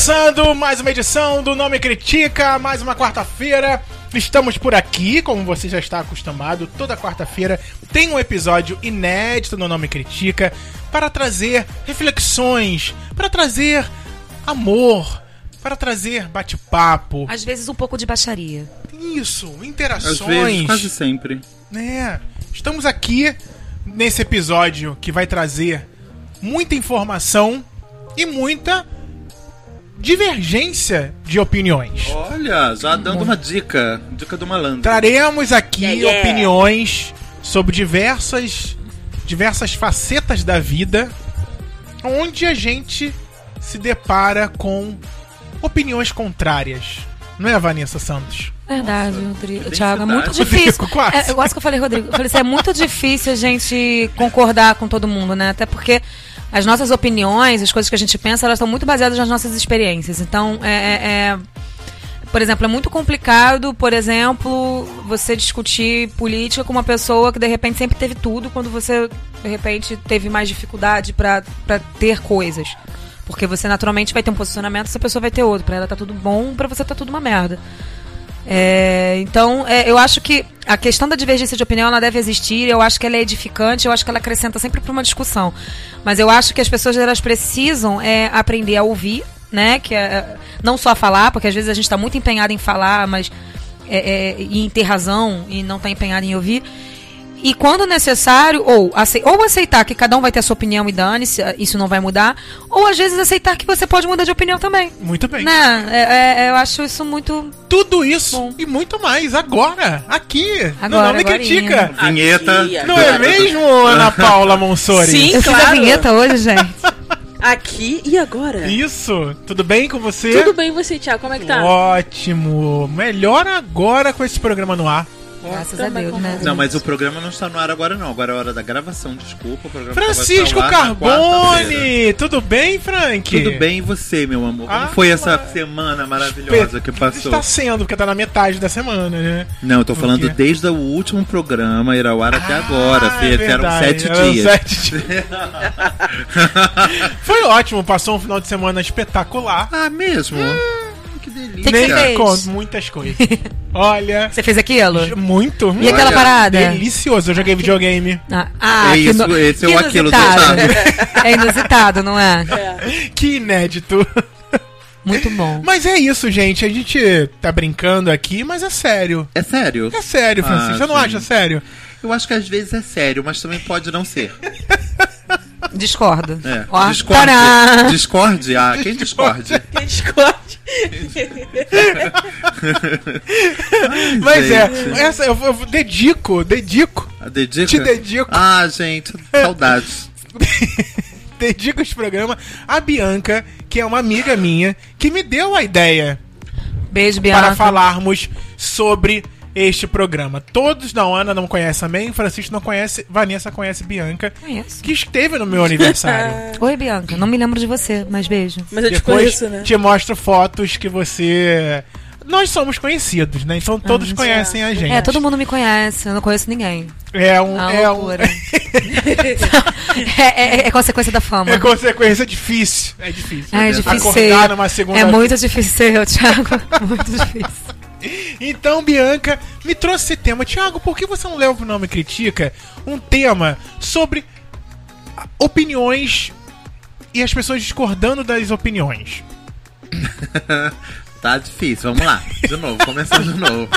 começando mais uma edição do Nome Critica, mais uma quarta-feira. Estamos por aqui, como você já está acostumado, toda quarta-feira tem um episódio inédito no Nome Critica para trazer reflexões, para trazer amor, para trazer bate-papo. Às vezes um pouco de baixaria. Isso, Às interações. vezes, quase sempre. É, estamos aqui nesse episódio que vai trazer muita informação e muita divergência de opiniões. Olha, já dando uma dica. Dica do malandro. Traremos aqui Yeah, yeah. opiniões sobre diversas diversas facetas da vida onde a gente se depara com opiniões contrárias. Não é, Vanessa Santos? Verdade, Rodrigo. que Thiago, é muito difícil. Rodrigo, quase. É, eu gosto que eu falei, Rodrigo. Eu falei assim, é muito difícil a gente concordar com todo mundo, né? Até porque as nossas opiniões, as coisas que a gente pensa, elas estão muito baseadas nas nossas experiências. Então, é, é- é- por exemplo, é muito complicado, por exemplo, você discutir política com uma pessoa que de repente sempre teve tudo, quando você de repente teve mais dificuldade pra ter coisas. Porque você naturalmente vai ter um posicionamento, essa pessoa vai ter outro. Pra ela tá tudo bom, pra você tá tudo uma merda. É, então, é, eu acho que a questão da divergência de opinião ela deve existir. Eu acho que ela é edificante. Eu acho que ela acrescenta sempre para uma discussão. Mas eu acho que as pessoas elas precisam é, aprender a ouvir, né? Que é, não só falar, porque às vezes a gente está muito empenhado em falar, mas é, é, e em ter razão e não está empenhado em ouvir. E quando necessário, ou, ou aceitar que cada um vai ter a sua opinião e dane-se, isso não vai mudar, ou às vezes aceitar que você pode mudar de opinião também. Muito bem. Né? É, é, eu acho isso muito Tudo isso Bom. e muito mais agora, aqui, no Agora, Não Me agorinha. Critica. Vinheta. Aqui, Não é mesmo, Ana Paula Monsori? Sim. Eu fiz a claro. vinheta hoje, gente. Aqui e agora? Isso, tudo bem com você? Tudo bem e você, Thiago? Como é que tá? Ótimo. Melhor agora com esse programa no ar. Graças a Deus, né? Não, mas o programa não está no ar agora, não. Agora é hora da gravação, desculpa. O programa vai Francisco. Carbone, tudo bem, Frank? Tudo bem e você, meu amor? Como Ah, foi essa mas- semana maravilhosa que passou? Está sendo, porque tá na metade da semana, né? Não, eu tô O falando quê? desde o último programa ir ao ar até agora, Ah, Fê. é Eram sete eram dias. sete dias. Foi ótimo, passou um final de semana espetacular. Ah, mesmo? Hum, que delícia. que Nem você fez? conto, muitas coisas. Olha, Você fez aquilo? muito. E aquela Olha, parada? Delicioso, eu joguei videogame. Ah, ah, É que isso, no- esse é que o aquilo. É inusitado, não é? Que inédito. Muito bom. Mas é isso, gente. A gente tá brincando aqui, mas é sério. É sério? É sério, Francisco. Ah, Você não acha sério? Eu acho que às vezes é sério, mas também pode não ser. Discordo. É. Discorde. Discorde? Ah, quem discorde? Mas Gente. é, essa eu, eu dedico, dedico, A dedica? te dedico, Ah, gente, saudades. dedico esse programa a Bianca, que é uma amiga minha, que me deu a ideia Beijo, Bianca. para falarmos sobre este programa. Todos da Ana não conhecem também, Francisco não conhece, Vanessa conhece Bianca, Conheço. que esteve no meu aniversário. Oi, Bianca. Não me lembro de você, mas beijo. Mas eu te Depois conheço, né? te mostro fotos que você. Nós somos conhecidos, né? Então todos Ah, conhecem a gente. É, todo mundo me conhece. Eu não conheço ninguém. É um. Ah, É, um loucura. é, é- é consequência da fama. é consequência difícil. É difícil. É difícil. Acordar numa segunda É muito difícil ser eu, Thiago. Muito difícil. Então, Bianca me trouxe esse tema. Tiago, por que você não leva o nome Critica um tema sobre opiniões e as pessoas discordando das opiniões? Tá difícil, vamos lá. De novo, começando de novo.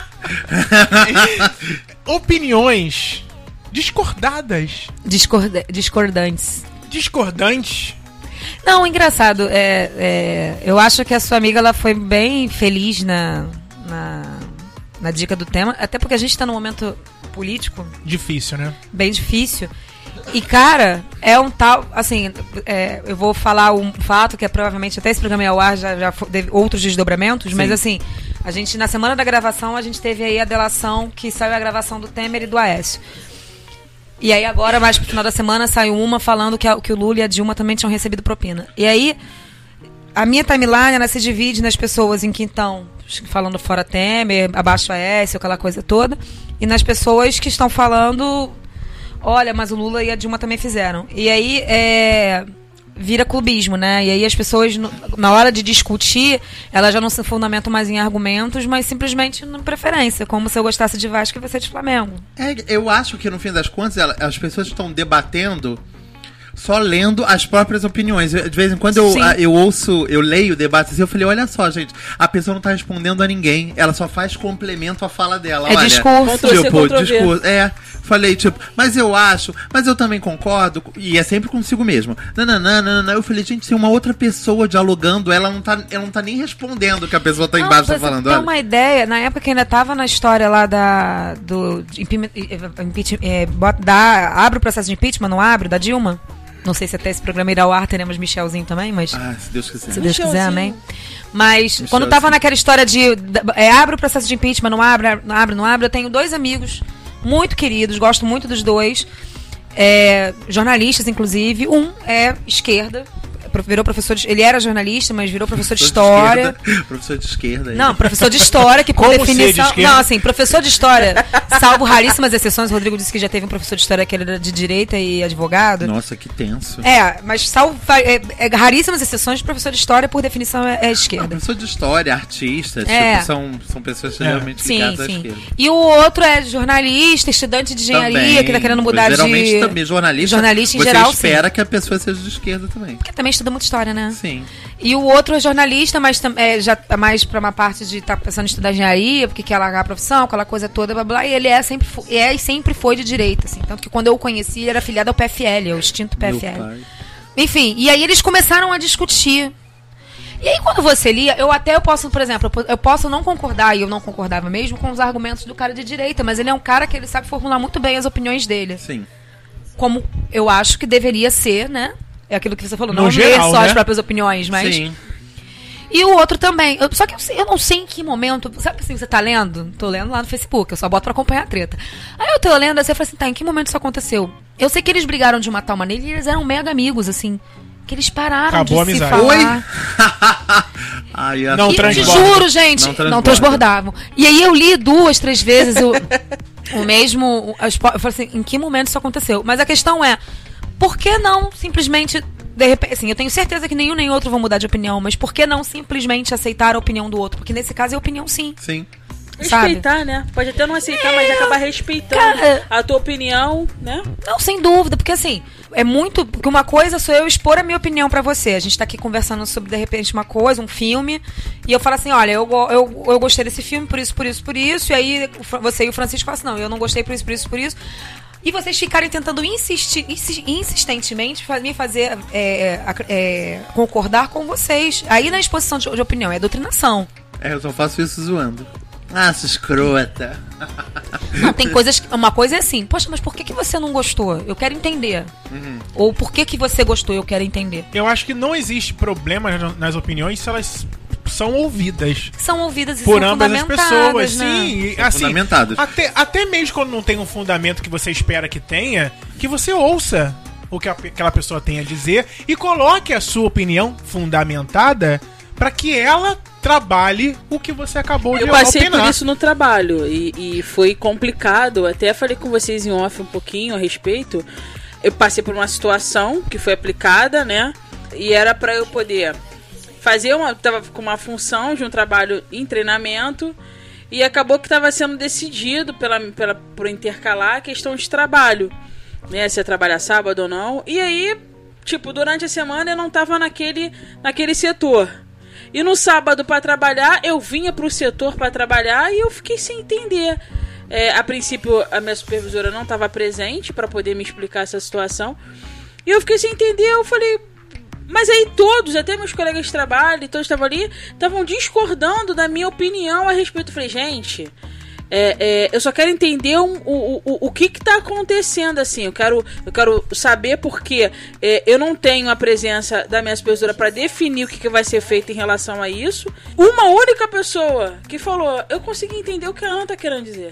Opiniões discordadas, Discorda- discordantes. discordantes. Não, engraçado. É, é, eu acho que a sua amiga ela foi bem feliz na, na, na dica do tema. Até porque a gente está num momento político Difícil, né? bem difícil. E, cara, é um tal. Assim, é, eu vou falar um fato que é provavelmente até esse programa é ao ar já, já teve outros desdobramentos, mas Sim. assim, a gente, na semana da gravação, a gente teve aí a delação que saiu a gravação do Temer e do Aécio. E aí agora, mais pro final da semana, saiu uma falando que, a- que o Lula e a Dilma também tinham recebido propina. E aí, a minha timeline, ela se divide nas pessoas em que estão falando fora Temer, abaixo Aécio, aquela coisa toda, e nas pessoas que estão falando, olha, mas o Lula e a Dilma também fizeram. E aí, é, vira clubismo, né? E aí as pessoas, na hora de discutir, elas já não se fundamentam mais em argumentos, mas simplesmente na preferência, como se eu gostasse de Vasco e você de Flamengo. É, eu acho que no fim das contas as pessoas estão debatendo só lendo as próprias opiniões. De vez em quando eu, a- eu ouço, eu leio debates e eu falei, olha só, gente, a pessoa não tá respondendo a ninguém, ela só faz complemento à fala dela. É olha, discurso. Tipo, discurso. É, falei, tipo, mas eu acho, mas eu também concordo, e é sempre consigo mesmo. Nananã, nananã. Eu falei, gente, se uma outra pessoa dialogando, ela não tá, ela não tá nem respondendo o que a pessoa tá Não, embaixo tá falando. Olha. uma ideia, na época que ainda tava na história lá da. do. impeachment- impeachment- eh, da, abre o processo de impeachment, não abre, da Dilma? Não sei se até esse programa irá ao ar, teremos Michelzinho também, mas. Ah, se Deus quiser. Se Deus quiser, amém. Mas quando tava naquela história de é, abre o processo de impeachment, não abre, não abre, não abre, eu tenho dois amigos muito queridos, gosto muito dos dois, é, jornalistas inclusive. Um é esquerda, virou professor, de, ele era jornalista, mas virou professor de história. professor de esquerda. aí. Não, professor de história, que por Como ser de definição. esquerda? Não, assim, professor de história, salvo raríssimas exceções, o Rodrigo disse que já teve um professor de história que era de direita e advogado. Nossa, que tenso. É, mas salvo é, é, raríssimas exceções, professor de história, por definição, é, é Não, esquerda. professor de história, artistas, É. tipo, são, são pessoas extremamente Sim, ligadas à sim. esquerda. E o outro é jornalista, estudante de engenharia, Também, que tá querendo mudar geralmente de. também jornalista, jornalista em você geral, espera que a pessoa seja de esquerda também. Porque também estuda muito história, né? Sim. E o outro é jornalista, mas é, já tá mais pra uma parte de estar pensando em estudar engenharia, porque quer largar a profissão, aquela coisa toda, blá blá. E ele é sempre, é e sempre foi de direita, assim. Tanto que quando eu o conheci, ele era afiliado ao PFL, ao extinto PFL. Enfim, e aí eles começaram a discutir. E aí quando você lia, eu até eu posso, por exemplo, eu posso não concordar, e eu não concordava mesmo com os argumentos do cara de direita, mas ele é um cara que ele sabe formular muito bem as opiniões dele. Sim. Como eu acho que deveria ser, né? É aquilo que você falou, No não geral, ler só né? as próprias opiniões, mas... Sim. E o outro também. Eu- só que eu, eu não sei em que momento. Sabe assim, você tá lendo? Tô lendo lá no Facebook, eu só boto pra acompanhar a treta. Aí eu tô lendo assim, eu falei assim, tá, em que momento isso aconteceu? Eu sei que eles brigaram de uma tal maneira e eles eram mega amigos, assim. Que eles pararam Acabou a de se amizade. falar. Ai, a- Não E, transborda. juro, gente, Não não, transborda. transbordavam. E aí eu li duas, três vezes o, o mesmo. po- Eu falei assim, em que momento isso aconteceu? Mas a questão é, por que não simplesmente. De repente, assim, eu tenho certeza que nenhum nem outro vão mudar de opinião, mas por que não simplesmente aceitar a opinião do outro? Porque nesse caso é opinião sim. Sim. Sabe? Respeitar, né? Pode até não aceitar, mas acabar respeitando cara- a tua opinião, né? Não, sem dúvida, porque assim, é muito. Porque uma coisa sou eu expor a minha opinião pra você. A gente tá aqui conversando sobre, de repente, uma coisa, um filme, e eu falo assim: olha, eu, eu, eu gostei desse filme por isso, por isso, por isso, e aí você e o Francisco falam assim: não, eu não gostei por isso, por isso, por isso. E vocês ficarem tentando insistir, insi- insistentemente me fazer é, ac- é, concordar com vocês. Aí na exposição de, de opinião, é doutrinação. É, eu só faço isso zoando. Ah, sua escrota. Não, tem coisas. que- Uma coisa é assim, poxa, mas por que, que você não gostou? Eu quero entender. Ou por que, que você gostou? Eu quero entender. Eu acho que não existe problema nas- nas opiniões se elas são ouvidas são ouvidas e por são ambas as pessoas. né? Sim, e, São assim, fundamentadas. Até, até mesmo quando não tem um fundamento que você espera que tenha, que você ouça o que a- aquela pessoa tem a dizer e coloque a sua opinião fundamentada para que ela trabalhe o que você acabou de Eu passei opinar. por isso no trabalho e, e foi complicado. Até falei com vocês em off um pouquinho a respeito. Eu passei por uma situação que foi aplicada, né? E era pra eu poder fazer uma. Tava com uma função de um trabalho em treinamento. E acabou que estava sendo decidido pela, pela, por intercalar a questão de trabalho. Né? Se ia trabalhar sábado ou não. E aí, tipo, durante a semana eu não tava naquele, naquele setor. E no sábado para trabalhar, eu vinha pro setor para trabalhar e eu fiquei sem entender. É, a princípio, a minha supervisora não estava presente para poder me explicar essa situação. E eu fiquei sem entender. Eu falei, mas aí todos, até meus colegas de trabalho, todos estavam ali, estavam discordando da minha opinião a respeito. Eu falei, gente, é, é, eu só quero entender um- o, o, o que que tá acontecendo, assim. Eu quero, eu quero saber porque é, eu não tenho a presença da minha supervisora para definir o que, que vai ser feito em relação a isso. Uma única pessoa que falou, eu consegui entender o que a Ana tá querendo dizer.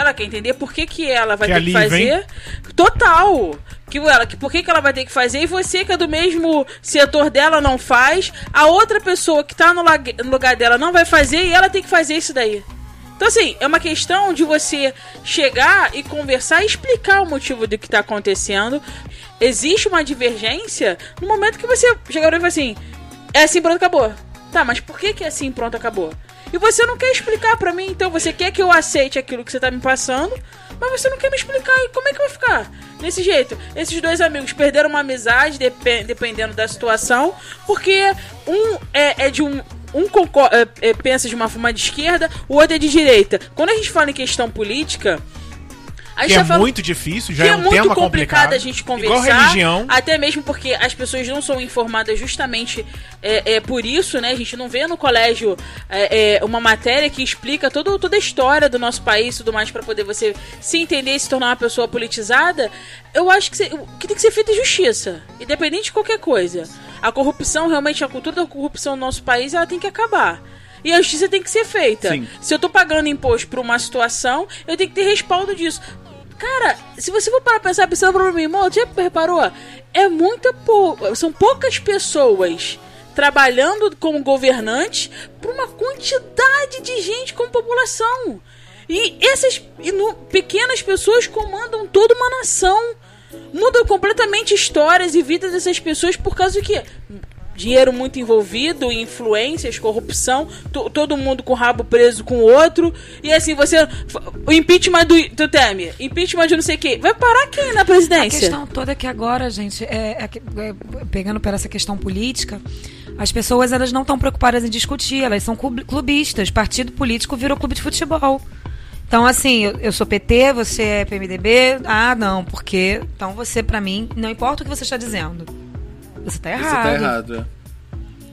Ela quer entender por que, que ela vai Que ter que alívio, hein? fazer. Total! Que, ela, que por que, que ela vai ter que fazer e você que é do mesmo setor dela não faz, a outra pessoa que tá no, no lugar dela não vai fazer e ela tem que fazer isso daí. Então, assim, é uma questão de você chegar e conversar e explicar o motivo do que tá acontecendo. Existe uma divergência no momento que você chegar e fala assim: é assim, pronto, acabou. Tá, mas por que, que é assim, pronto, acabou? E você não quer explicar pra mim, então você quer que eu aceite aquilo que você tá me passando, mas você não quer me explicar. E como é que vai ficar? Desse jeito, esses dois amigos perderam uma amizade, depe- dependendo da situação, porque um é, é de um. Um é, é, pensa de uma forma de esquerda, o outro é de direita. Quando a gente fala em questão política, Que é muito difícil, já que é é um muito tema complicado complicado. a gente conversar. Igual religião. Até mesmo porque as pessoas não são informadas justamente é, é, por isso, né? A gente não vê no colégio é, é, uma matéria que explica todo, toda a história do nosso país e tudo mais para poder você se entender e se tornar uma pessoa politizada. Eu acho que, que tem que ser feita justiça, independente de qualquer coisa. A corrupção, realmente, a cultura da corrupção no nosso país, ela tem que acabar. E a justiça tem que ser feita. Sim. Se eu tô pagando imposto por uma situação, eu tenho que ter respaldo disso. Cara, se você for para pensar, pensando pra mim, irmão, já reparou? É muita pou... São poucas pessoas trabalhando como governantes para uma quantidade de gente como população. E essas pequenas pessoas comandam toda uma nação. Mudam completamente histórias e vidas dessas pessoas por causa do quê? Dinheiro muito envolvido, influências, corrupção, to- todo mundo com o rabo preso com o outro. E assim, você. O impeachment do, do Temer, impeachment de não sei quê. Vai parar quem na A presidência? questão toda é que agora, gente, é, é é, pegando por essa questão política, as pessoas elas não estão preocupadas em discutir, elas são club- clubistas. Partido político virou clube de futebol. Então, assim, eu, eu sou PT, você é PMDB. Ah, não, porque. Então você, pra mim, não importa o que você está dizendo. Você tá Você errado. tá errado.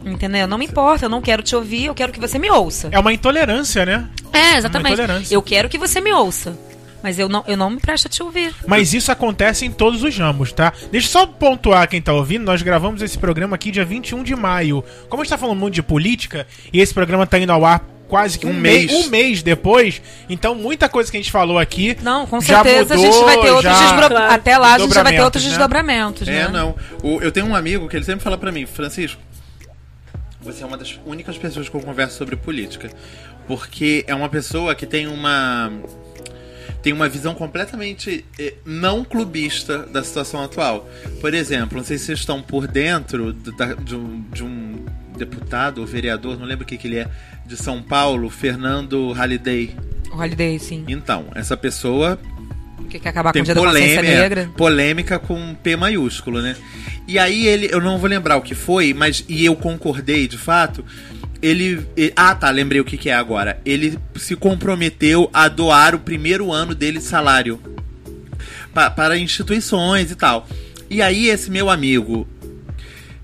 é. Entendeu? Não me importa, eu não quero te ouvir, eu quero que você me ouça. É uma intolerância, né? É, exatamente. intolerância. Eu quero que você me ouça. Mas eu não, eu não me presto a te ouvir. Mas isso acontece em todos os ramos, tá? Deixa eu só pontuar quem tá ouvindo. Nós gravamos esse programa aqui dia 21 de maio. Como a gente tá falando muito de política, e esse programa tá indo ao ar quase que um, Um mês. mês. um mês depois, então muita coisa que a gente falou aqui. Não, com já certeza a mudou, gente vai ter outros já- desdobra- Claro. Até lá a gente já vai ter outros Desdobramentos, né? desdobramentos, né? É, não. O- eu tenho um amigo que ele sempre fala pra mim, Francisco, você é uma das únicas pessoas que eu converso sobre política. Porque é uma pessoa que tem uma. Tem uma visão completamente eh, não clubista da situação atual. Por exemplo, não sei se vocês estão por dentro do- da- de, um, de um deputado ou vereador, não lembro o que, que ele é, de São Paulo, Fernando Halliday. O Holiday, sim. Então, essa pessoa Que quer acabar com o dia da polêmica, negra. polêmica com P maiúsculo, né? E aí ele, eu não vou lembrar o que foi, mas e eu concordei de fato. Ele, e- ah tá, lembrei o que, que é agora. Ele se comprometeu a doar o primeiro ano dele de salário pa- para instituições e tal. E aí esse meu amigo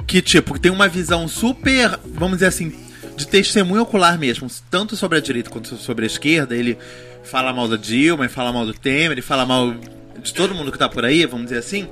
que tipo tem uma visão super, vamos dizer assim, de testemunho ocular mesmo, tanto sobre a direita quanto sobre a esquerda, ele fala mal da Dilma, ele fala mal do Temer, ele fala mal de todo mundo que tá por aí, vamos dizer assim.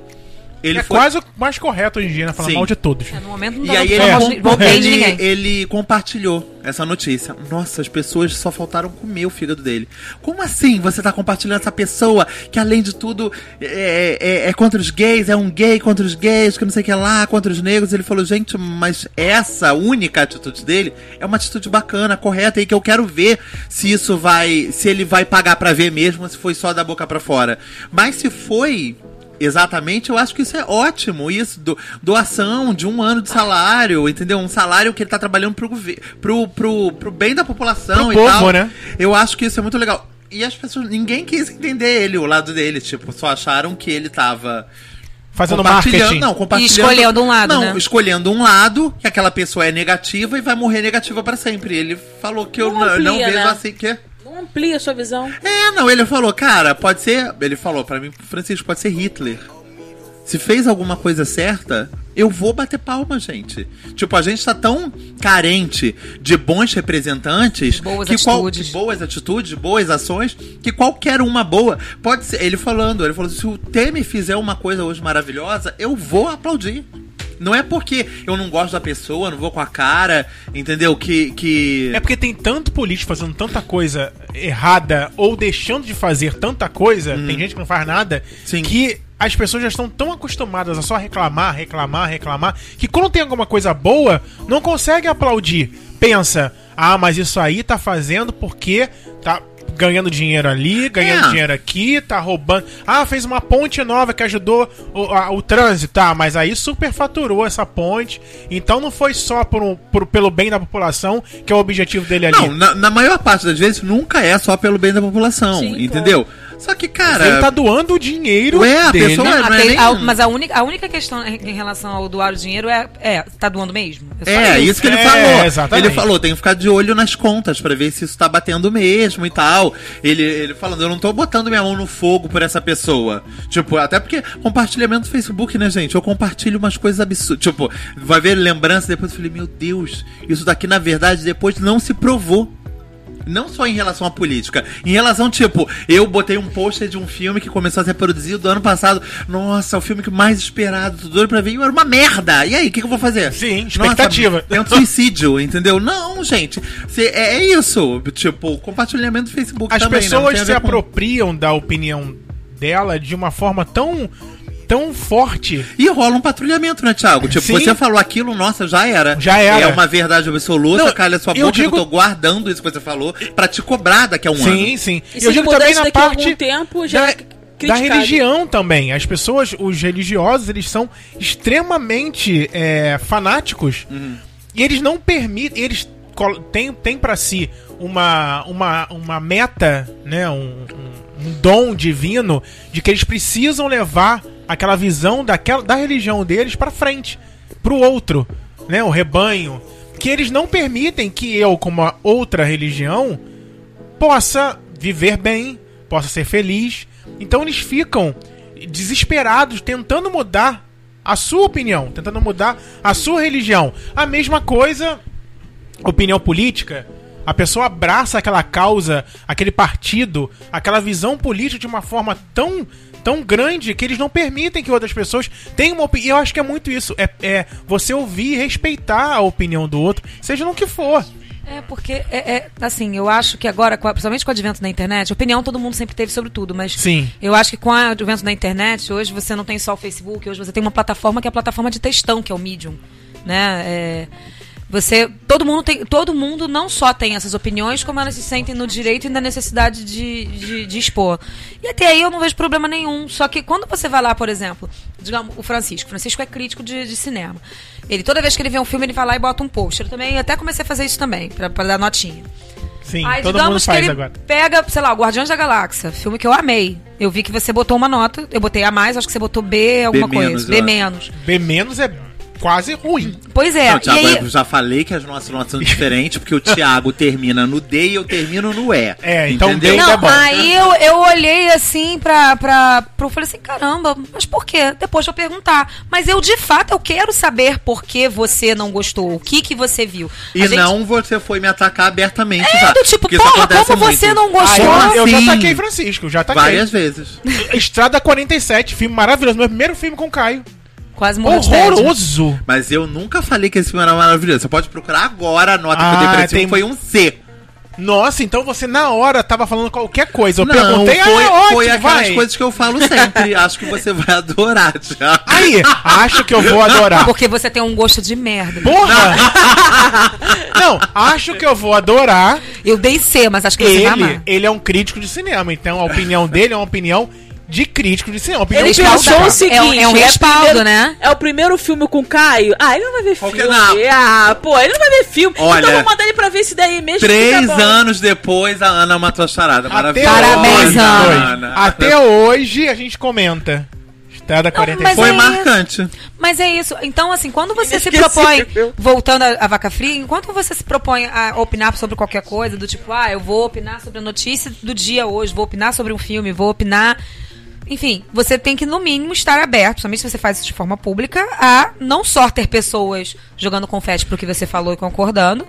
Ele é foi quase o mais correto hoje em dia, né? Falar Sim. mal de todos. É, no momento não e dá aí pra ele, É. ele, ele compartilhou essa notícia. Nossa, as pessoas só faltaram comer o fígado dele. Como assim você tá compartilhando essa pessoa que, além de tudo, é, é- é contra os gays, é um gay contra os gays, que não sei o que lá, contra os negros? Ele falou, gente, mas essa única atitude dele é uma atitude bacana, correta, e que eu quero ver se isso vai. se ele vai pagar pra ver mesmo, se foi só da boca pra fora. Mas se foi. Exatamente, eu acho que isso é ótimo. Isso, do, doação de um ano de salário, entendeu? Um salário que ele tá trabalhando pro, pro, pro, pro bem da população Pro e povo, tal. né? Eu acho que isso é muito legal. E as pessoas, ninguém quis entender ele, o lado dele, tipo, só acharam que ele tava Fazendo compartilhando, marketing. não, compartilhando, E escolhendo um lado, não, né? escolhendo um lado, que aquela pessoa é negativa e vai morrer negativa pra sempre. Ele falou que eu Não não, amplia, não vejo né? assim que Não amplia a sua visão. é, não, ele falou, cara, pode ser. Ele falou pra mim, Francisco, pode ser Hitler. Se fez alguma coisa certa, eu vou bater palma, gente. Tipo, a gente tá tão carente de bons representantes Boas que qual- atitudes. que boas atitudes, boas ações, que qualquer uma boa pode ser. Ele falando, ele falou: se o Temer fizer uma coisa hoje maravilhosa, eu vou aplaudir. Não é porque eu não gosto da pessoa, não vou com a cara, entendeu? Que. que... É porque tem tanto político fazendo tanta coisa errada ou deixando de fazer tanta coisa, tem gente que não faz nada, Hum. Sim. que as pessoas já estão tão acostumadas a só reclamar, reclamar, reclamar, que quando tem alguma coisa boa, não consegue aplaudir. Pensa, ah, mas isso aí tá fazendo porque tá ganhando dinheiro ali, ganhando É. dinheiro aqui, tá roubando. Ah, fez uma ponte nova que ajudou o, a- o trânsito, tá, mas aí superfaturou essa ponte. Então não foi só por um- por- pelo bem da população que é o objetivo dele ali. Não, na, na maior parte das vezes nunca é só pelo bem da população, Sim, entendeu? Só que, cara. ele tá doando o dinheiro Ué, a dele. pessoa- Não, não a é que- nem- a- mas a única, a única questão em relação ao doar o dinheiro é, é tá doando mesmo? só É, isso que ele É, falou. exatamente. Ele falou, tem que ficar de olho nas contas pra ver se isso tá batendo mesmo e tal. Ele, ele falando, eu não tô botando minha mão no fogo por essa pessoa. Tipo, até porque compartilhamento do Facebook, né, gente? Eu compartilho umas coisas absurdas. Tipo, vai ver lembrança depois eu falei, meu Deus, isso daqui na verdade depois não se provou. Não só em relação à política, em relação, tipo, eu botei um pôster de um filme que começou a ser produzido ano passado. Nossa, o filme que mais esperado, tô doido pra ver, e era uma merda. E aí, o que, que eu vou fazer? Sim, expectativa. Nossa, tem um suicídio, entendeu? Não, gente. cê- é, é isso. Tipo, compartilhamento do Facebook As também, né? Pessoas se com- apropriam da opinião dela de uma forma tão, tão forte. E rola um patrulhamento, né, Thiago? Tipo, Sim. você falou aquilo, nossa, já era. Já era. É uma verdade absoluta, Não, calha sua eu boca, digo- eu tô guardando isso que você falou pra te cobrar daqui a um ano. Sim, sim. E se ele mudasse daqui a algum tempo, já da, é da religião também. As pessoas, os religiosos, eles são extremamente é, fanáticos Uhum. e eles não permitem. Eles têm, têm para si uma, uma, uma meta, né? Um, um, um dom divino de que eles precisam levar aquela visão daquela, da religião deles para frente, pro outro, né? O rebanho. Que eles não permitem que eu, como outra religião, possa viver bem, possa ser feliz. Então eles ficam desesperados tentando mudar a sua opinião, tentando mudar a sua religião. A mesma coisa, opinião política. A pessoa abraça aquela causa, aquele partido, aquela visão política de uma forma tão tão grande que eles não permitem que outras pessoas tenham uma opinião. Eu acho que é muito isso. É, é você ouvir e respeitar a opinião do outro, seja no que for. É, porque, é, é, assim, eu acho que agora, principalmente com o advento da internet, opinião todo mundo sempre teve sobre tudo, mas Sim. eu acho que com o advento da internet, hoje você não tem só o Facebook, hoje você tem uma plataforma que é a plataforma de textão, que é o Medium, né? É, você, todo mundo tem, todo mundo não só tem essas opiniões, como elas se sentem no direito e na necessidade de, de, de expor. E até aí eu não vejo problema nenhum. Só que quando você vai lá, por exemplo, digamos, o Francisco. O Francisco é crítico de, de cinema. Ele, toda vez que ele vê um filme, ele vai lá e bota um post. Eu também até comecei a fazer isso também, pra, pra dar notinha. Sim, Aí, todo mundo digamos que faz ele agora. pega, sei lá, o Guardiões da Galáxia, filme que eu amei. Eu vi que você botou uma nota, eu botei a mais, acho que você botou B, alguma menos, coisa. B menos. B menos é quase ruim. Pois é, Não, Thiago, e aí, eu já falei que as nossas notas são diferentes, porque o Thiago termina no D e eu termino no E. É, então entendeu? D ainda é Não, bom. aí eu, eu olhei assim pra, pra, pra. Eu falei assim, caramba, mas por quê? Depois eu perguntar. Mas eu, de fato, eu quero saber por que você não gostou. O que que você viu. E gente- não você foi me atacar abertamente É, já. do tipo, porra, como muito. você não Aí gostou? eu, eu já Sim. ataquei Francisco, já ataquei. Várias vezes. Estrada 47, filme maravilhoso. Meu primeiro filme com o Caio. Quase morreu. Horroroso. Mas eu nunca falei que esse filme era maravilhoso. Você pode procurar agora a nota que eu dei Ah, pra esse filme tem- foi um C. Nossa, então você na hora tava falando qualquer coisa. Eu não, perguntei, foi, ah, é ótimo, foi aquelas vai. coisas que eu falo sempre. Acho que você vai adorar, Thiago. Aí, acho que eu vou adorar. Porque você tem um gosto de merda. Porra! Não, acho que eu vou adorar. Eu dei C, mas acho que você vai Ele, amar. ele é um crítico de cinema, então a opinião dele é uma opinião de crítico de cinema. Ele pensou o crítico. É um- seguinte: é um respaldo, primeiro- né? É o primeiro filme com o Caio. Ah, ele não vai ver Por que filme. não? Ah, pô, ele não vai ver filme. Olha, então vou mandar ele pra ver esse daí mesmo. Três tá anos depois, a Ana matou a charada. Maravilhosa. Parabéns, Ana. Até hoje a gente comenta. Estrada mas 47. Foi é marcante. Mas é isso. Então, assim, quando você se propõe, voltando à vaca fria, enquanto você se propõe a opinar sobre qualquer coisa, do tipo, ah, eu vou opinar sobre a notícia do dia hoje, vou opinar sobre um filme, vou opinar. Enfim, você tem que, no mínimo, estar aberto, principalmente se você faz isso de forma pública, a não só ter pessoas jogando confete pro que você falou e concordando,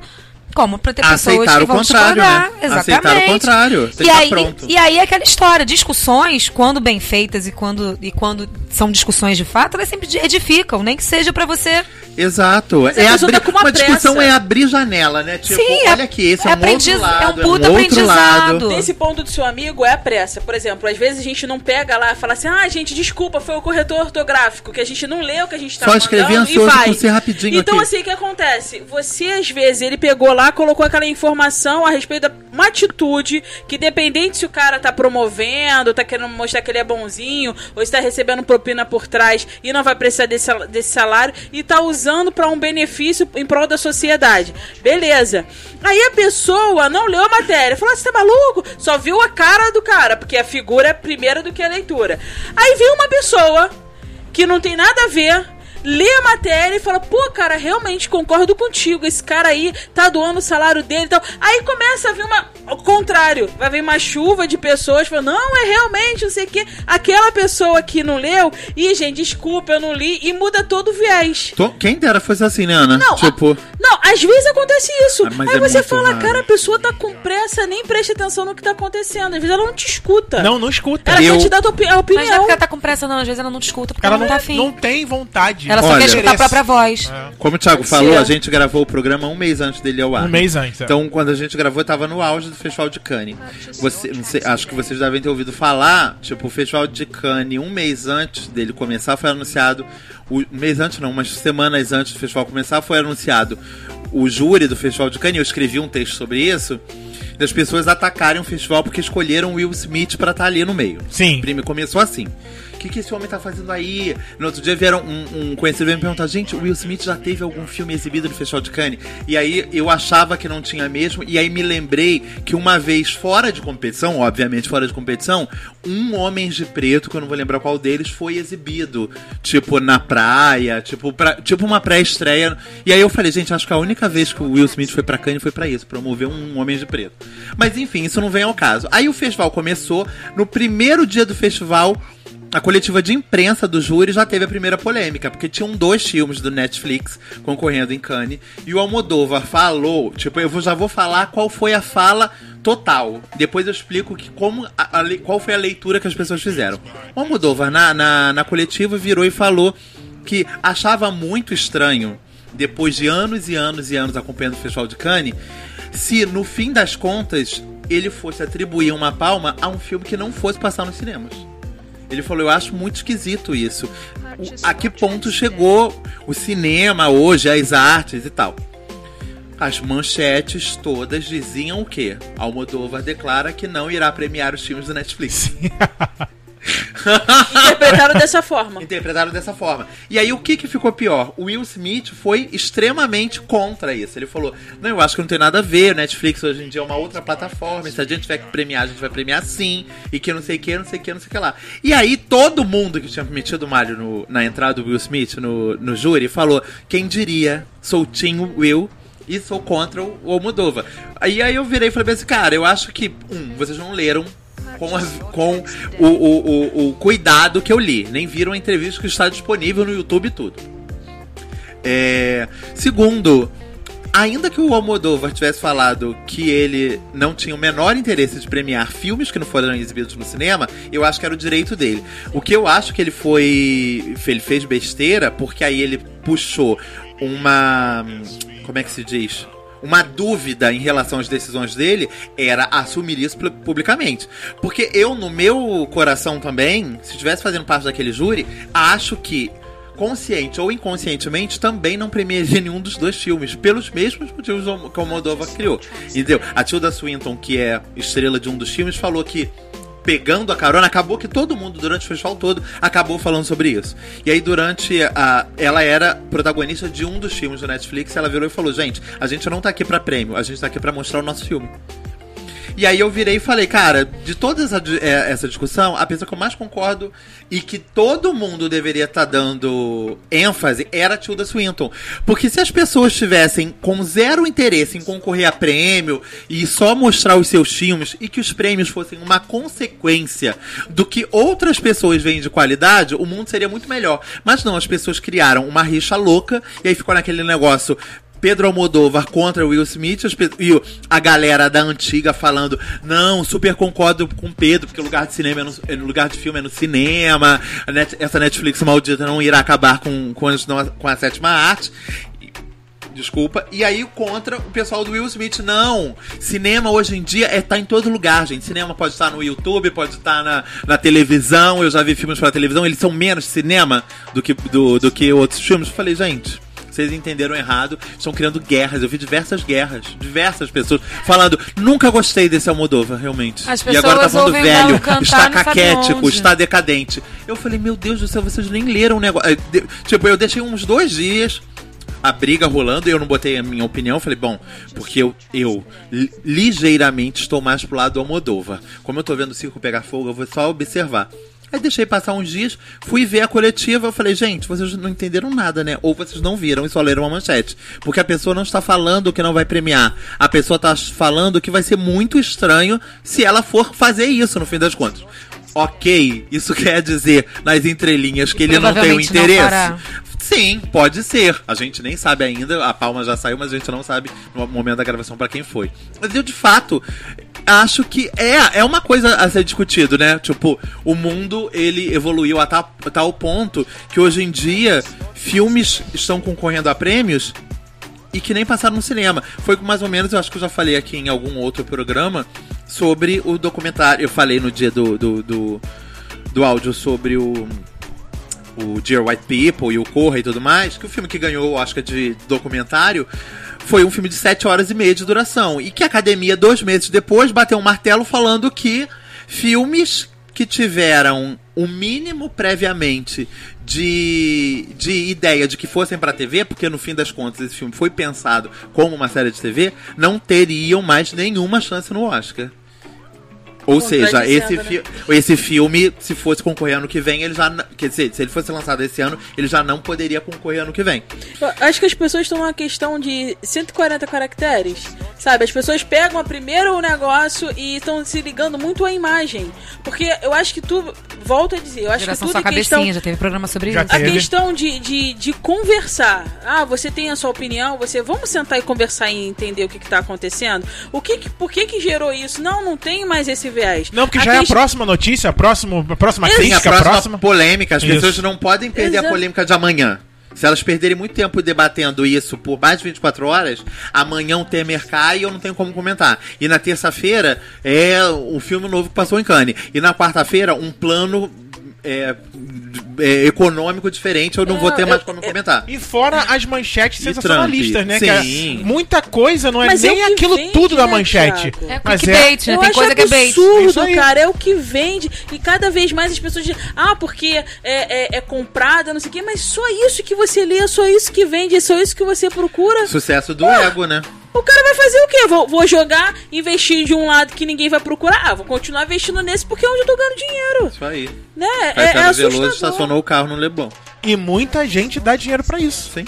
como pra ter pessoas Aceitar que o vão contrário, discordar. né? Exatamente. Aceitar o contrário. Você E tá aí, pronto. e aí é aquela história, discussões, quando bem feitas e quando, e quando são discussões de fato, elas sempre edificam, nem que seja pra você. Exato. a É abrir, com uma uma discussão é abrir janela, né? Tipo, Sim, é- olha aqui, esse é, é um outro aprendiz- lado. é um puta outro aprendizado. lado. Tem esse ponto do seu amigo, é a pressa. Por exemplo, às vezes a gente não pega lá e fala assim, ah, gente, desculpa, foi o corretor ortográfico, que a gente não leu o que a gente tá Só escrevi mandando e ansioso vai. por ser rapidinho Então, aqui. assim, o que acontece? Você, às vezes, ele pegou lá lá, colocou aquela informação a respeito de uma atitude que, dependente se o cara tá promovendo, tá querendo mostrar que ele é bonzinho, ou está recebendo propina por trás e não vai precisar desse, desse salário, e tá usando para um benefício em prol da sociedade. Beleza. Aí a pessoa não leu a matéria, falou: você tá maluco? Só viu a cara do cara, porque a figura é primeiro do que a leitura. Aí vem uma pessoa que não tem nada a ver lê a matéria e fala, pô, cara, realmente concordo contigo. Esse cara aí tá doando o salário dele e tal. Aí começa a vir uma. Ao contrário, vai vir uma chuva de pessoas falando, não, é realmente, não sei o quê. Aquela pessoa que não leu, e, gente, desculpa, eu não li, e muda todo o viés. Tô- Quem dera fosse assim, né, Ana? Não, tipo, a- não, às vezes acontece isso. Ah, mas Aí é você fala, raro. cara, a pessoa tá com pressa, nem presta atenção no que tá acontecendo. Às vezes ela não te escuta. Não, não escuta. Ela Eu- quer te dar a tua opi- a Mas não é opinião. porque ela tá com pressa, não. Às vezes ela não te escuta porque Ela ela não, não tá afim. não tem vontade. Ela só Olha- quer escutar a própria voz. como o Thiago falou, a gente gravou o programa um mês antes dele ao ar. Um mês antes. é. Então, quando a gente gravou, eu tava no auge do Festival de Cannes. Você, não sei, acho que vocês devem ter ouvido falar, tipo, o Festival de Cannes, um mês antes dele começar, foi anunciado. O, um mês antes não, umas semanas antes do festival começar, foi anunciado o júri do Festival de Cannes. Eu escrevi um texto sobre isso. Das pessoas atacarem o festival porque escolheram Will Smith pra estar ali no meio. Sim. Prime- Começou assim. Que, que esse homem tá fazendo aí? No outro dia vieram um, um conhecido me perguntar, gente, Will Smith já teve algum filme exibido no Festival de Cannes? E aí eu achava que não tinha mesmo, e aí me lembrei que uma vez fora de competição, obviamente fora de competição, um Homens de Preto, que eu não vou lembrar qual deles, foi exibido. Tipo, na praia, tipo, pra, tipo uma pré-estreia. E aí eu falei, gente, acho que a única vez que o Will Smith foi pra Cannes foi pra isso, promover um Homens de Preto. Mas enfim, isso não vem ao caso. Aí o festival começou, no primeiro dia do festival, a coletiva de imprensa do júri já teve a primeira polêmica, porque tinham dois filmes do Netflix concorrendo em Cannes, e o Almodóvar falou, tipo, eu já vou falar qual foi a fala total. Depois eu explico que como a- a qual foi a leitura que as pessoas fizeram. O Almodóvar, na, na, na coletiva, virou e falou que achava muito estranho, depois de anos e anos e anos acompanhando o Festival de Cannes, se no fim das contas ele fosse atribuir uma palma a um filme que não fosse passar nos cinemas. Ele falou, eu acho muito esquisito isso. O- a que ponto chegou o cinema hoje, as artes e tal? As manchetes todas diziam o quê? Almodóvar declara que não irá premiar os filmes do Netflix. Interpretaram dessa forma. Interpretaram dessa forma. E aí o que, que ficou pior? O Will Smith foi extremamente contra isso. Ele falou: Não, eu acho que não tem nada a ver. O Netflix hoje em dia é uma outra plataforma. Se a gente tiver que premiar, a gente vai premiar sim. E que não sei o que, não sei o que, não sei o que lá. E aí todo mundo que tinha metido o Mario no- na entrada do Will Smith no, no júri falou: Quem diria, Team Will. E sou contra o Almodóvar. Aí, aí eu virei e falei assim, cara, eu acho que, um, vocês não leram com, a- com o, o, o, o cuidado que eu li. Nem viram a entrevista que está disponível no YouTube tudo. É, segundo, ainda que o Almodóvar tivesse falado que ele não tinha o menor interesse de premiar filmes que não foram exibidos no cinema, eu acho que era o direito dele. O que eu acho que ele foi. Ele fez besteira, porque aí ele puxou uma. Como é que se diz? Uma dúvida em relação às decisões dele era assumir isso pu- publicamente. Porque eu, no meu coração também, se estivesse fazendo parte daquele júri, acho que consciente ou inconscientemente, também não premiaria nenhum dos dois filmes, pelos mesmos motivos que o Moldova criou. Entendeu? A Tilda Swinton, que é estrela de um dos filmes, falou que pegando a carona, acabou que todo mundo, durante o festival todo, acabou falando sobre isso. E aí, durante a. Ela era protagonista de um dos filmes do Netflix, ela virou e falou: gente, a gente não tá aqui pra prêmio, a gente tá aqui pra mostrar o nosso filme. E aí eu virei e falei, cara, de toda essa, é, essa discussão, a pessoa que eu mais concordo e que todo mundo deveria estar dando ênfase era a Tilda Swinton. Porque se as pessoas tivessem com zero interesse em concorrer a prêmio e só mostrar os seus filmes e que os prêmios fossem uma consequência do que outras pessoas veem de qualidade, o mundo seria muito melhor. Mas não, as pessoas criaram uma rixa louca e aí ficou naquele negócio. Pedro Almodóvar contra Will Smith as e a galera da antiga falando não, super concordo com Pedro porque o lugar de cinema é no, é lugar de filme é no cinema a net- essa Netflix maldita não irá acabar com, com, as- com a sétima arte Desculpa. E aí contra o pessoal do Will Smith. Não. Cinema hoje em dia é tá em todo lugar, gente. Cinema pode estar no YouTube, pode estar na, na televisão. Eu já vi filmes pela televisão. Eles são menos cinema do que, do, do que outros filmes. Eu falei, gente, Vocês entenderam errado. Estão criando guerras. Eu vi diversas guerras. Diversas pessoas falando, nunca gostei desse Almodóvar, realmente. As e agora tá falando velho, está caquético, está decadente. Eu falei, meu Deus do céu, vocês nem leram o negócio. Tipo, eu deixei uns dois dias a briga rolando e eu não botei a minha opinião. Falei, bom, porque eu, eu li- ligeiramente estou mais pro lado do Almodóvar. Como eu tô vendo o circo pegar fogo, eu vou só observar. Aí deixei passar uns dias, fui ver a coletiva, eu falei, gente, vocês não entenderam nada, né? Ou vocês não viram e só leram uma manchete. Porque a pessoa não está falando que não vai premiar. A pessoa está falando que vai ser muito estranho se ela for fazer isso, no fim das contas. Ok, isso quer dizer, nas entrelinhas, que ele não tem o interesse. Sim, pode ser. A gente nem sabe ainda, a palma já saiu, mas a gente não sabe no momento da gravação pra quem foi. Mas eu, de fato, acho que é, é uma coisa a ser discutido, né? Tipo, o mundo, ele evoluiu a tal, a tal ponto que hoje em dia filmes estão concorrendo a prêmios e que nem passaram no cinema. Foi mais ou menos, eu acho que eu já falei aqui em algum outro programa sobre o documentário. Eu falei no dia do, do, do, do áudio sobre o o Dear White People e o Corra e tudo mais, que o filme que ganhou o Oscar de documentário foi um filme de 7 horas e meia de duração. E que a academia, dois meses depois, bateu um martelo falando que filmes que tiveram o mínimo previamente de, de ideia de que fossem pra TV, porque no fim das contas esse filme foi pensado como uma série de TV, não teriam mais nenhuma chance no Oscar. Ou seja, esse, Contradizendo, fi esse filme, se fosse concorrer ano que vem, ele já. Quer dizer, se ele fosse lançado esse ano, ele já não poderia concorrer ano que vem. Eu Acho que as pessoas estão numa questão de 140 caracteres, sabe? As pessoas pegam a primeiro o negócio e estão se ligando muito à imagem. Porque eu acho que tu, volto a dizer, eu acho Geração que tudo é questão... cabecinha, já teve programa sobre Já isso. A teve. questão de, de, de conversar. Ah, você tem a sua opinião, você. Vamos sentar e conversar e entender o que, está acontecendo? O que, que- por que, que gerou isso? Não, não tem mais esse viés. Não, porque já é a próxima notícia, a próxima, a próxima a crítica, a próxima, próxima. polêmica. As Isso. pessoas não podem perder Exato. a polêmica de amanhã. Se elas perderem muito tempo debatendo isso por mais de 24 horas, amanhã o Temer cai e eu não tenho como comentar. E na terça-feira é um filme novo que passou em Cannes. E na quarta-feira, um plano é, é, econômico diferente, eu não É, vou ter mais eu- como comentar. E fora as manchetes E sensacionalistas, Trump. né? Sim. Que é- muita coisa não é Mas é nem aquilo vende, tudo da né, manchete. Thiago? É Mas clickbait, né? Eu Tem acho coisa que é bait. absurdo, cara. É o que vende. E cada vez mais as pessoas dizem, ah, porque é, é, é comprada, não sei o quê. Mas só isso que você lê, só isso que vende, é só isso que você procura. Sucesso do Ah. ego, né? O cara vai fazer o quê? Vou, vou jogar, investir de um lado que ninguém vai procurar. Ah, vou continuar investindo nesse porque é onde eu tô ganhando dinheiro. Isso aí. Né? É, é Caetano Veloso assustador. estacionou o carro no Leblon. E muita gente dá dinheiro pra isso. Sim.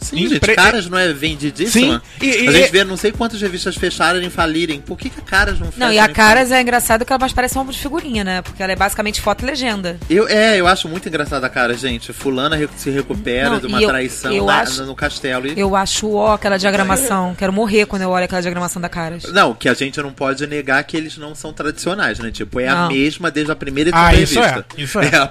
Sim, gente, pre- Caras não é vendidíssima? Sim, e- e- a gente vê não sei quantas revistas fecharem e falirem. Por que, que a Caras não fecha? Não, e a Caras é engraçado que ela mais parece um álbum de figurinha, né? Porque ela é basicamente foto e legenda. Eu, é, eu acho muito engraçada a cara, gente. Fulana se recupera Não, de uma eu- traição eu na- acho- no castelo. E... Eu acho ó aquela diagramação. Quero morrer quando eu olho aquela diagramação da Caras. Não, que a gente não pode negar que eles não são tradicionais, né? Tipo, é a Não. mesma desde a primeira Ah, da isso revista. é, isso é. a,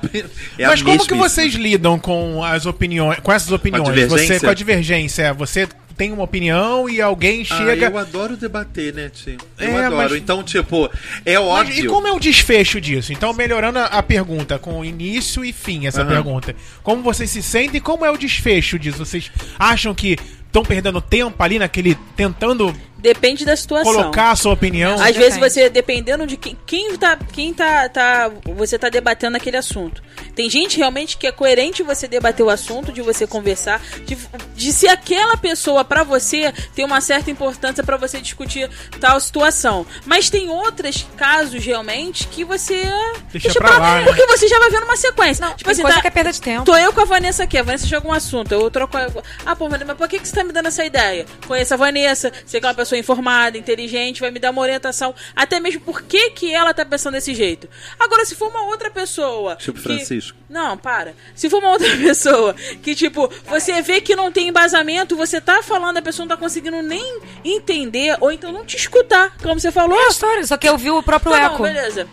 é a Mas como que vocês lidam com as opiniões, com essas opiniões? Você com a divergência, é, você tem uma opinião e alguém Ah, chega eu adoro debater, né, tio? Eu É, adoro. mas- Então, tipo, é Mas óbvio. e como é o desfecho disso? Então, melhorando a, a pergunta, com início e fim, essa Aham. pergunta. Como vocês se sentem e como é o desfecho disso? Vocês acham que estão perdendo tempo ali naquele. tentando Depende da situação. colocar a sua opinião? Às Depende. vezes você, dependendo de quem, quem tá. Quem tá, tá. Você tá debatendo aquele assunto. Tem gente realmente que é coerente você debater o assunto, de você conversar, de, de se aquela pessoa pra você tem uma certa importância pra você discutir tal situação. Mas tem outros casos realmente que você. Deixa pra lá, né? Porque você já vai vendo uma sequência. Não, tipo assim, coisa tá- que é perda de tempo. Tô eu com a Vanessa aqui. A Vanessa joga um assunto. Eu troco. a- Ah, pô, mas por que, que você tá me dando essa ideia? Conheço a Vanessa, sei que é uma pessoa informada, inteligente, vai me dar uma orientação. Até mesmo por que, que ela tá pensando desse jeito. Agora, se for uma outra pessoa. Tipo que- Francisco. Não, para. Se for uma outra pessoa que, tipo, você vê que não tem embasamento, você tá falando, a pessoa não tá conseguindo nem entender, ou então não te escutar, como você falou. É a história, só que eu vi o próprio Tá bom, eco. beleza.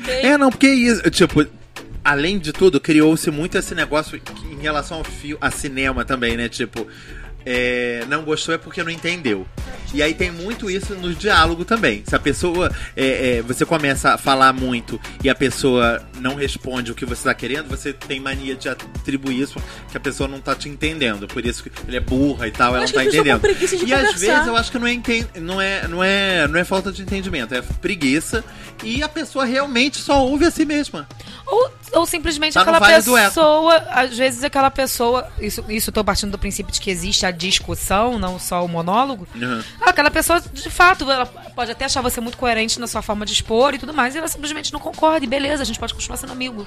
Ok. É, não, porque isso, tipo, além de tudo, criou-se muito esse negócio em relação ao fio, a cinema também, né? Tipo, é, não gostou é porque não entendeu. E aí tem muito isso no diálogo também. Se a pessoa. é, é, você começa a falar muito e a pessoa não responde o que você tá querendo, você tem mania de atribuir isso que a pessoa não tá te entendendo. Por isso que ele é burra e tal, ela não tá pessoa entendendo. E às conversar. vezes eu acho que não é, não, é, não, é, não é falta de entendimento, é preguiça. E a pessoa realmente só ouve a si mesma. Ou, ou simplesmente Tá aquela vale pessoa, às vezes aquela pessoa, isso, isso eu tô partindo do princípio de que existe a discussão, não só o monólogo. Uhum. Aquela pessoa, de fato, ela pode até achar você muito coerente na sua forma de expor e tudo mais, e ela simplesmente não concorda, e beleza, a gente pode continuar sendo amigo.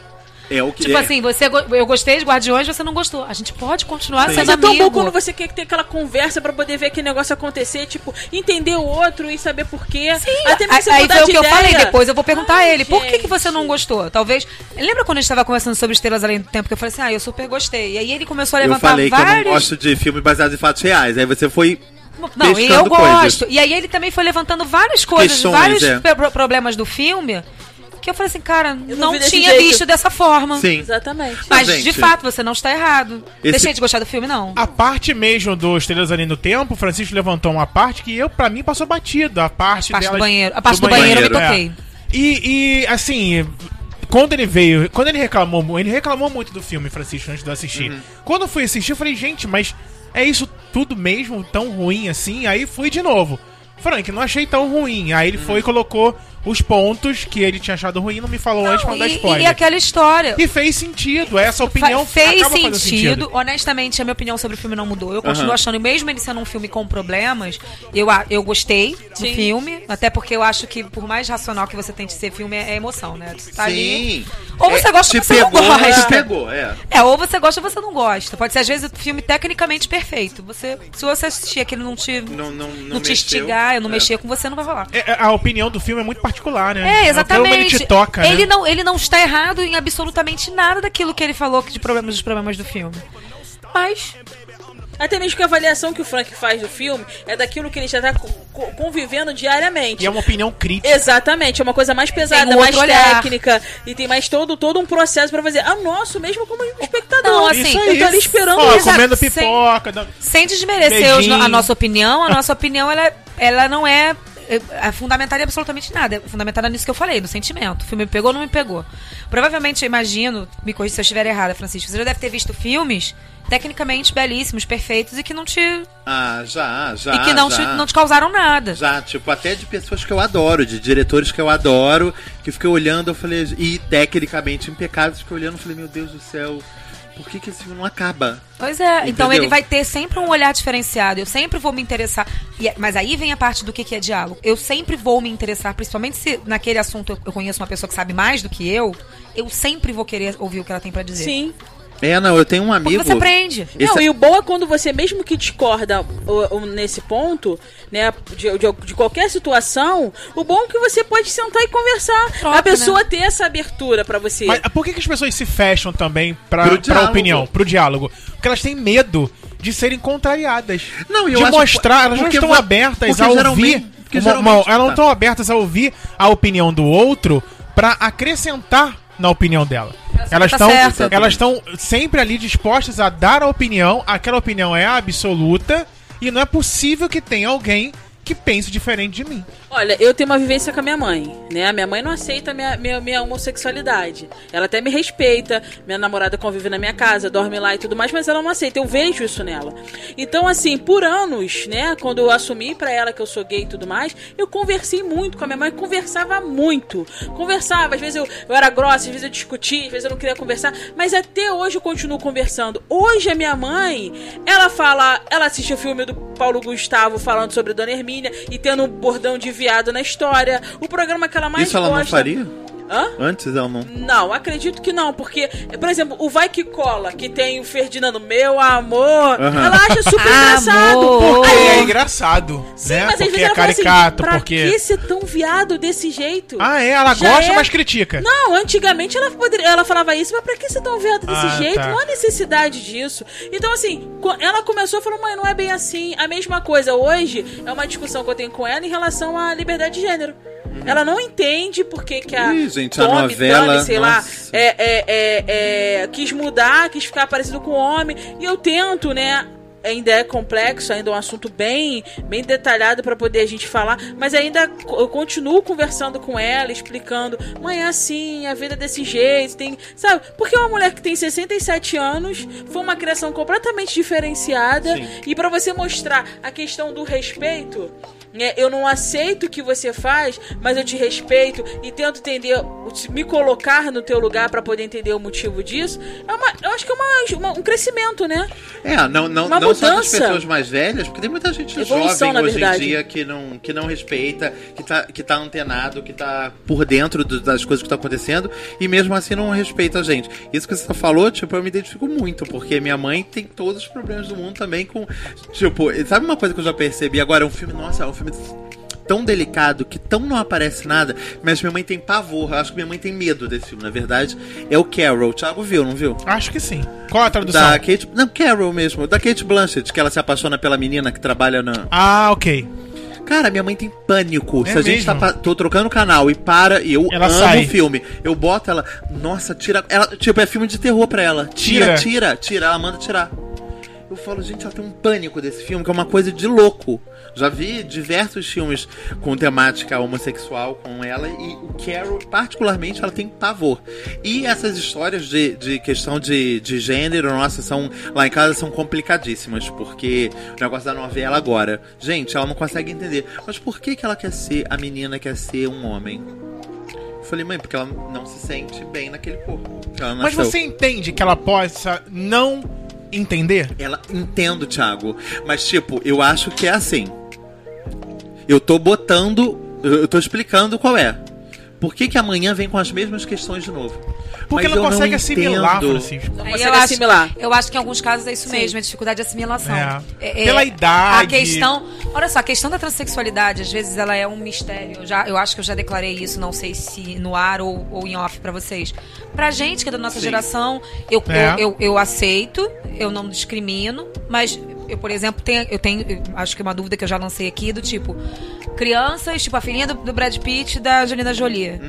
É o que Tipo é. assim, você, eu gostei de Guardiões, você não gostou. A gente pode continuar Sim. sendo Mas é tão amigo. bom quando você quer ter aquela conversa pra poder ver aquele negócio acontecer, tipo, entender o outro e saber por quê. Até mesmo Aí, foi o que eu ideia. falei, depois eu vou perguntar a Ai, ele, por que, que você gente. não gostou? Talvez. Lembra quando a gente tava conversando sobre Estrelas Além do Tempo, que eu falei assim, ah, eu super gostei. E aí ele começou a Eu levantar falei que eu não vários. gosto de filmes baseados em fatos reais. Aí você foi. Não, e eu coisas. gosto. E aí ele também foi levantando várias coisas, Questões, vários é. pro- problemas do filme, que eu falei assim, cara, não não, vi desse tinha jeito. visto dessa forma. Sim. Exatamente. Mas, Gente, de fato, você não está errado. esse- Deixei de gostar do filme, não. A parte mesmo do Estrelas Além do Tempo, o Francisco levantou uma parte que eu, pra mim, passou batida. A parte, A parte do banheiro. A parte do banheiro eu me toquei. É. E, e, assim, quando ele veio, quando ele reclamou, ele reclamou muito do filme, Francisco, antes de eu assistir. Uhum. Quando eu fui assistir, eu falei, gente, mas é isso tudo mesmo tão ruim assim? Aí fui de novo. Frank, não achei tão ruim. Aí ele Uhum. foi e colocou os pontos que ele tinha achado ruim, não me falou antes pra não dar e, spoiler. e aquela história. E fez sentido, essa Fa- opinião fez acaba fazendo sentido. Honestamente, a minha opinião sobre o filme não mudou. Eu continuo Aham. achando, mesmo ele sendo um filme com problemas, eu, eu gostei do Sim. filme. Até porque eu acho que, por mais racional que você tente ser filme, é, é emoção, né? Você tá ali. Sim. Ou você gosta te ou você não pegou, gosta. Te pegou, é. É, ou você gosta ou você não gosta. Pode ser, às vezes, o filme tecnicamente perfeito. Você, se você assistir aquilo não te, Não, não, não, não te instigar, eu não É. mexer com você, não vai rolar. É, a opinião do filme é muito particular, né? É, Como exatamente. ele te toca, ele, né? não, ele não está errado em absolutamente nada daquilo que ele falou de problemas dos problemas do filme. Mas Até mesmo que a avaliação que o Frank faz do filme é daquilo que ele já tá co- convivendo diariamente. E é uma opinião crítica. Exatamente, é uma coisa mais pesada, um mais olhar. técnica e tem mais todo, todo um processo pra fazer. Ah, nosso mesmo como espectador. Não, assim, Isso eu tô ali esperando Ó, comendo Sem- pipoca. dando- sem desmerecer os- a nossa opinião, a nossa opinião ela, ela não é, é, fundamentada em absolutamente nada. É fundamentada nisso que eu falei, no sentimento. O filme me pegou ou não me pegou. Provavelmente, eu imagino, me corrija se eu estiver errada, Francisco, você já deve ter visto filmes tecnicamente belíssimos, perfeitos e que não te, Ah, já, já. e que não, já. te, não te causaram nada. Já, tipo, até de pessoas que eu adoro, de diretores que eu adoro, que fiquei olhando, eu falei, e tecnicamente impecáveis, fiquei olhando e falei, meu Deus do céu, por que, que esse filme não acaba? Pois é, então Entendeu? ele vai ter sempre um olhar diferenciado. Eu sempre vou me interessar. E é- mas aí vem a parte do que, que é diálogo. Eu sempre vou me interessar, principalmente se naquele assunto eu, eu conheço uma pessoa que sabe mais do que eu. Eu sempre vou querer ouvir o que ela tem pra dizer. Sim. É, não, eu tenho um Porque amigo. você aprende. Esse- Não, e o bom é quando você, mesmo que discorda nesse ponto, né, de, de- de qualquer situação, o bom é que você pode sentar e conversar. Troca, a pessoa ter essa abertura pra você. Mas por que, que as pessoas se fecham também pra, Pro pra opinião, pro diálogo? Porque elas têm medo de serem contrariadas. Não, e eu de acho- mostrar, elas não porque estão abertas porque a ouvir. porque uma- uma- geralmente- elas não tá. estão abertas a ouvir a opinião do outro pra acrescentar na opinião dela. Elas tá estão certa. elas estão sempre ali dispostas a dar a opinião, aquela opinião é absoluta e não é possível que tenha alguém que pense diferente de mim. Olha, eu tenho uma vivência com a minha mãe, né? A minha mãe não aceita minha, minha, minha homossexualidade. Ela até me respeita, minha namorada convive na minha casa, dorme lá e tudo mais, mas ela não aceita. Eu vejo isso nela. Então, assim, por anos, né? Quando eu assumi pra ela que eu sou gay e tudo mais, eu conversei muito com a minha mãe, conversava muito. Conversava, às vezes eu, eu era grossa, às vezes eu discutia, às vezes eu não queria conversar, mas até hoje eu continuo conversando. Hoje a minha mãe, ela fala, ela assiste o filme do Paulo Gustavo falando sobre Dona Hermínia e tendo um bordão de viado na história. O programa que ela mais Isso ela gosta. não faria? Hã? Antes ela não. Não, acredito que não, porque, por exemplo, o Vai Que Cola, que tem o Ferdinando, meu amor, Aham. ela acha super engraçado. Porque é engraçado, Sim, né? mas às porque vezes é ela fala assim, caricato, pra porque que ser tão viado desse jeito? Ah, é, ela Já gosta, é- mas critica. Não, antigamente ela, poderia, ela falava isso, mas pra que você tão viado desse Ah, jeito? tá. Não há necessidade disso. Então, assim, ela começou a falar, mãe, não é bem assim. A mesma coisa hoje é uma discussão que eu tenho com ela em relação à liberdade de gênero. Ela não entende por que, a Ih, gente, a Tommy, novela, Dani, sei lá, nossa. é, é, é, é, quis mudar, quis ficar parecido com o homem. E eu tento, né? ainda é complexo, ainda é um assunto bem, bem detalhado para poder a gente falar, mas ainda eu continuo conversando com ela, explicando, mãe, é assim, a vida é desse jeito, tem, sabe? Porque uma mulher que tem 67 anos foi uma criação completamente diferenciada Sim. e para você mostrar a questão do respeito, né, eu não aceito o que você faz, mas eu te respeito e tento entender, me colocar no teu lugar para poder entender o motivo disso. É uma, eu acho que é uma, uma- um crescimento, né? É, não, não, Uma não só das mudança. pessoas mais velhas, porque tem muita gente Evolução, jovem hoje verdade. em dia que não, que não respeita, que tá, que tá antenado, que tá por dentro do- das coisas que estão acontecendo e mesmo assim não respeita a gente. Isso que você falou, tipo, eu me identifico muito, porque minha mãe tem todos os problemas do mundo também com. Tipo, sabe uma coisa que eu já percebi agora? É um filme, nossa, é um filme tão delicado que tão não aparece nada, mas minha mãe tem pavor. Eu acho que minha mãe tem medo desse filme, na verdade. É o Carol. O Thiago viu, não viu? Acho que sim. Qual a tradução? Da Kate. Não, Carol mesmo. Da Kate Blanchett, que ela se apaixona pela menina que trabalha na. Ah, ok. Cara, minha mãe tem pânico. É Se a gente tá. mesmo? Tô trocando o canal e para, e eu Ela amo sai. o filme. Eu boto ela. Nossa, tira. Ela, tipo, é filme de terror pra ela. Tira, Tira. tira, tira. Ela manda tirar. Eu falo, gente, ela tem um pânico desse filme, que é uma coisa de louco. Já vi diversos filmes com temática homossexual com ela e o Carol, particularmente, ela tem pavor. E essas histórias de, de questão de, de gênero, nossa, são lá em casa são complicadíssimas, porque o negócio da novela agora, gente, ela não consegue entender. Mas por que, que ela quer ser, a menina quer ser um homem? Eu falei, mãe, porque ela não se sente bem naquele corpo. Mas você entende que ela possa não entender? Ela entendo, Thiago. Mas, tipo, eu acho que é assim. Eu tô botando. Eu tô explicando qual é. Por que, que amanhã vem com as mesmas questões de novo? Porque Mas não consegue não assimilar, entendo. Francisco. Não Aí consegue eu acho, assimilar. eu acho que em alguns casos é isso Sim. mesmo, é dificuldade de assimilação. É. Pela idade. A questão. Olha só, a questão da transexualidade, às vezes, ela é um mistério. Eu, já, eu acho que eu já declarei isso, não sei se no ar ou, ou em off pra vocês. Pra gente, que é da nossa Sim. geração, eu, É. eu, eu, eu aceito, eu não discrimino, mas eu, por exemplo, tenho, eu tenho. acho que uma dúvida que eu já lancei aqui, do tipo. Crianças, tipo a filhinha do, do Brad Pitt e da Angelina Jolie.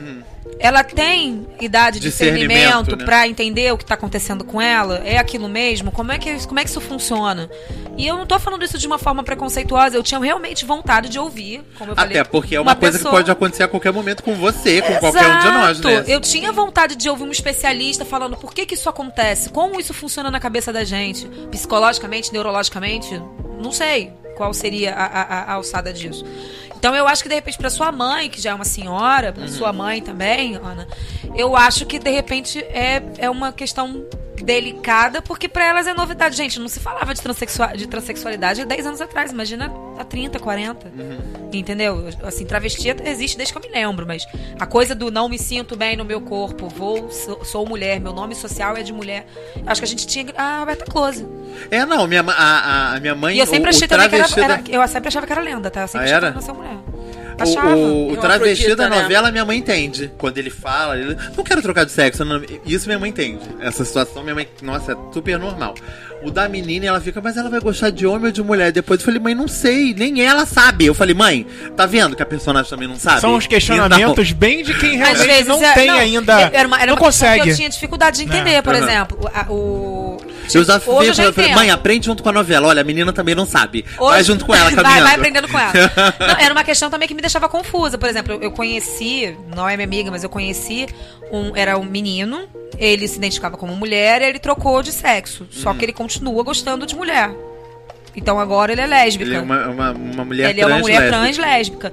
Ela tem idade de Discernimento, discernimento né? pra entender o que tá acontecendo com ela? É aquilo mesmo? Como é que, como é que isso funciona? E eu não tô falando isso de uma forma preconceituosa, eu tinha realmente vontade de ouvir, como eu falei. Até porque é uma, coisa pessoa- que pode acontecer a qualquer momento com você, com qualquer um de nós, né? Exato. Eu tinha vontade de ouvir um especialista falando por que, que isso acontece, como isso funciona na cabeça da gente, psicologicamente, neurologicamente, não sei qual seria a, a- a alçada disso. Então eu acho que de repente pra sua mãe, que já é uma senhora, pra sua mãe também, Ana, eu acho que de repente é, é uma questão delicada, porque pra elas é novidade. Gente, não se falava de, transexua de transexualidade há 10 anos atrás, imagina há 30, 40. Entendeu? Assim, travesti existe desde que eu me lembro, mas a coisa do não me sinto bem no meu corpo, vou, sou, sou mulher, meu nome social é de mulher. Acho que a gente tinha a Roberta Close. É, não, minha, a, a minha mãe. E eu sempre o, achei o também que era, travesti da- era- Eu sempre achava que era lenda, tá? Eu sempre Ah, achei era? que nasceu mulher. O, Achava. o, o uma travesti da né? novela, minha mãe entende. Quando ele fala, ele não quero trocar de sexo. não- isso minha mãe entende. Essa situação, minha mãe, nossa, é super normal. O da menina, ela fica, mas ela vai gostar de homem ou de mulher? Depois eu falei, mãe, não sei, nem ela sabe. Eu falei, mãe, tá vendo que a personagem também não sabe? São os questionamentos bem de quem Às realmente vezes não é- tem ainda. Era uma, era não uma consegue. que eu tinha dificuldade de entender, É. por Aham. exemplo. a- o. Eu já Hoje eu já falei, mãe, aprende junto com a novela. Olha, a menina também não sabe. Hoje- Vai junto com ela, vai, caminhando. vai aprendendo com ela. Não, era uma questão também que me deixava confusa. Por exemplo, eu, conheci, não é minha amiga, mas eu conheci um. Era um menino, ele se identificava como mulher e ele trocou de sexo. Só que ele continua gostando de mulher. Então agora ele é lésbica. Ele é uma, uma, uma mulher Ele é uma trans mulher lésbica. trans lésbica.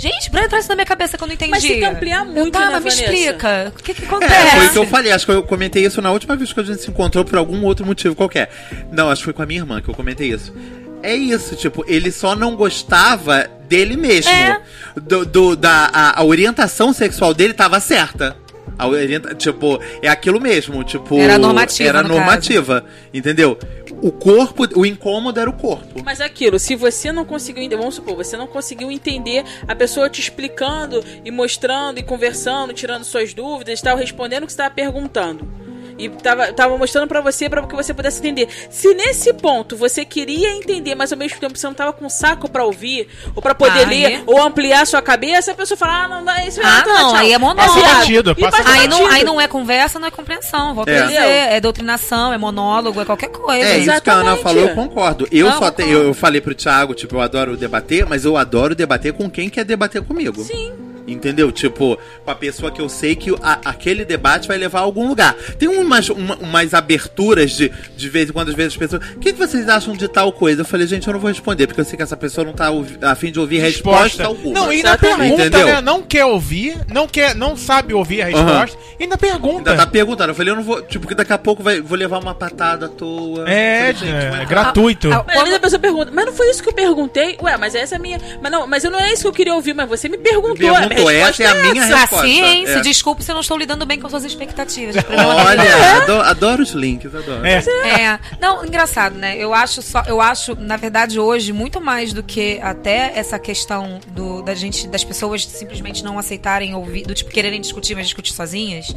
Gente, pra entrar isso na minha cabeça que eu não entendi. Mas tem que ampliar muito, eu tava, né, me Vanessa? explica. O que que É, acontece? foi o que eu falei. Acho que eu comentei isso na última vez que a gente se encontrou por algum outro motivo qualquer. Não, acho que foi com a minha irmã que eu comentei isso. É isso, tipo, ele só não gostava dele mesmo. É. Do, do- da, a, a orientação sexual dele tava certa. A orienta, tipo, é aquilo mesmo, tipo... Era normativa, Era no normativa, entendeu? O corpo, o incômodo era o corpo. Mas é aquilo, se você não conseguiu vamos supor, você não conseguiu entender a pessoa te explicando e mostrando e conversando, tirando suas dúvidas tal, respondendo o que estava perguntando. E tava, tava mostrando pra você para que você pudesse entender. Se nesse ponto você queria entender, mas ao mesmo tempo você não tava com saco pra ouvir, ou pra poder Aí- ler, ou ampliar sua cabeça, a pessoa fala, ah, não dá, isso Ah, tchau. não, aí é monólogo. viado. Batido, passa Aí não, aí não é conversa, não é compreensão. Volto É. a dizer, é doutrinação, é monólogo, é qualquer coisa. É, isso que a Ana falou, eu concordo. Eu Não, só concordo. te- eu falei pro Thiago, tipo, eu adoro debater, mas eu adoro debater com quem quer debater comigo. Sim. Entendeu? Tipo, com a pessoa que eu sei que a- aquele debate vai levar a algum lugar. Tem umas, uma- umas aberturas de, de vez em quando, às vezes, as pessoas. O que, que vocês acham de tal coisa? Eu falei, gente, eu não vou responder, porque eu sei que essa pessoa não tá a fim de ouvir resposta alguma. Não, e ainda Exatamente. pergunta, Entendeu? né? Não quer ouvir, não quer, não sabe ouvir a resposta, e ainda pergunta. Ainda tá perguntando. Eu falei, eu não vou. Tipo, que daqui a pouco vai, vou levar uma patada à toa. É, falei, é, mas- gratuito. Ah, Mas às vezes a pessoa pergunta, mas não foi isso que eu perguntei? Ué, mas essa é a minha. Mas não, mas eu não é isso que eu queria ouvir, mas você me perguntou. Perguntou, a minha essa é a minha Ah, resposta. Se É. desculpe se eu não estou lidando bem com suas expectativas. Olha, adoro, adoro os links, adoro. É. É, não, engraçado, né? Eu acho só, eu acho, na verdade, hoje, muito mais do que até essa questão do, da gente, das pessoas simplesmente não aceitarem ouvir, do tipo, quererem discutir, mas discutir sozinhas,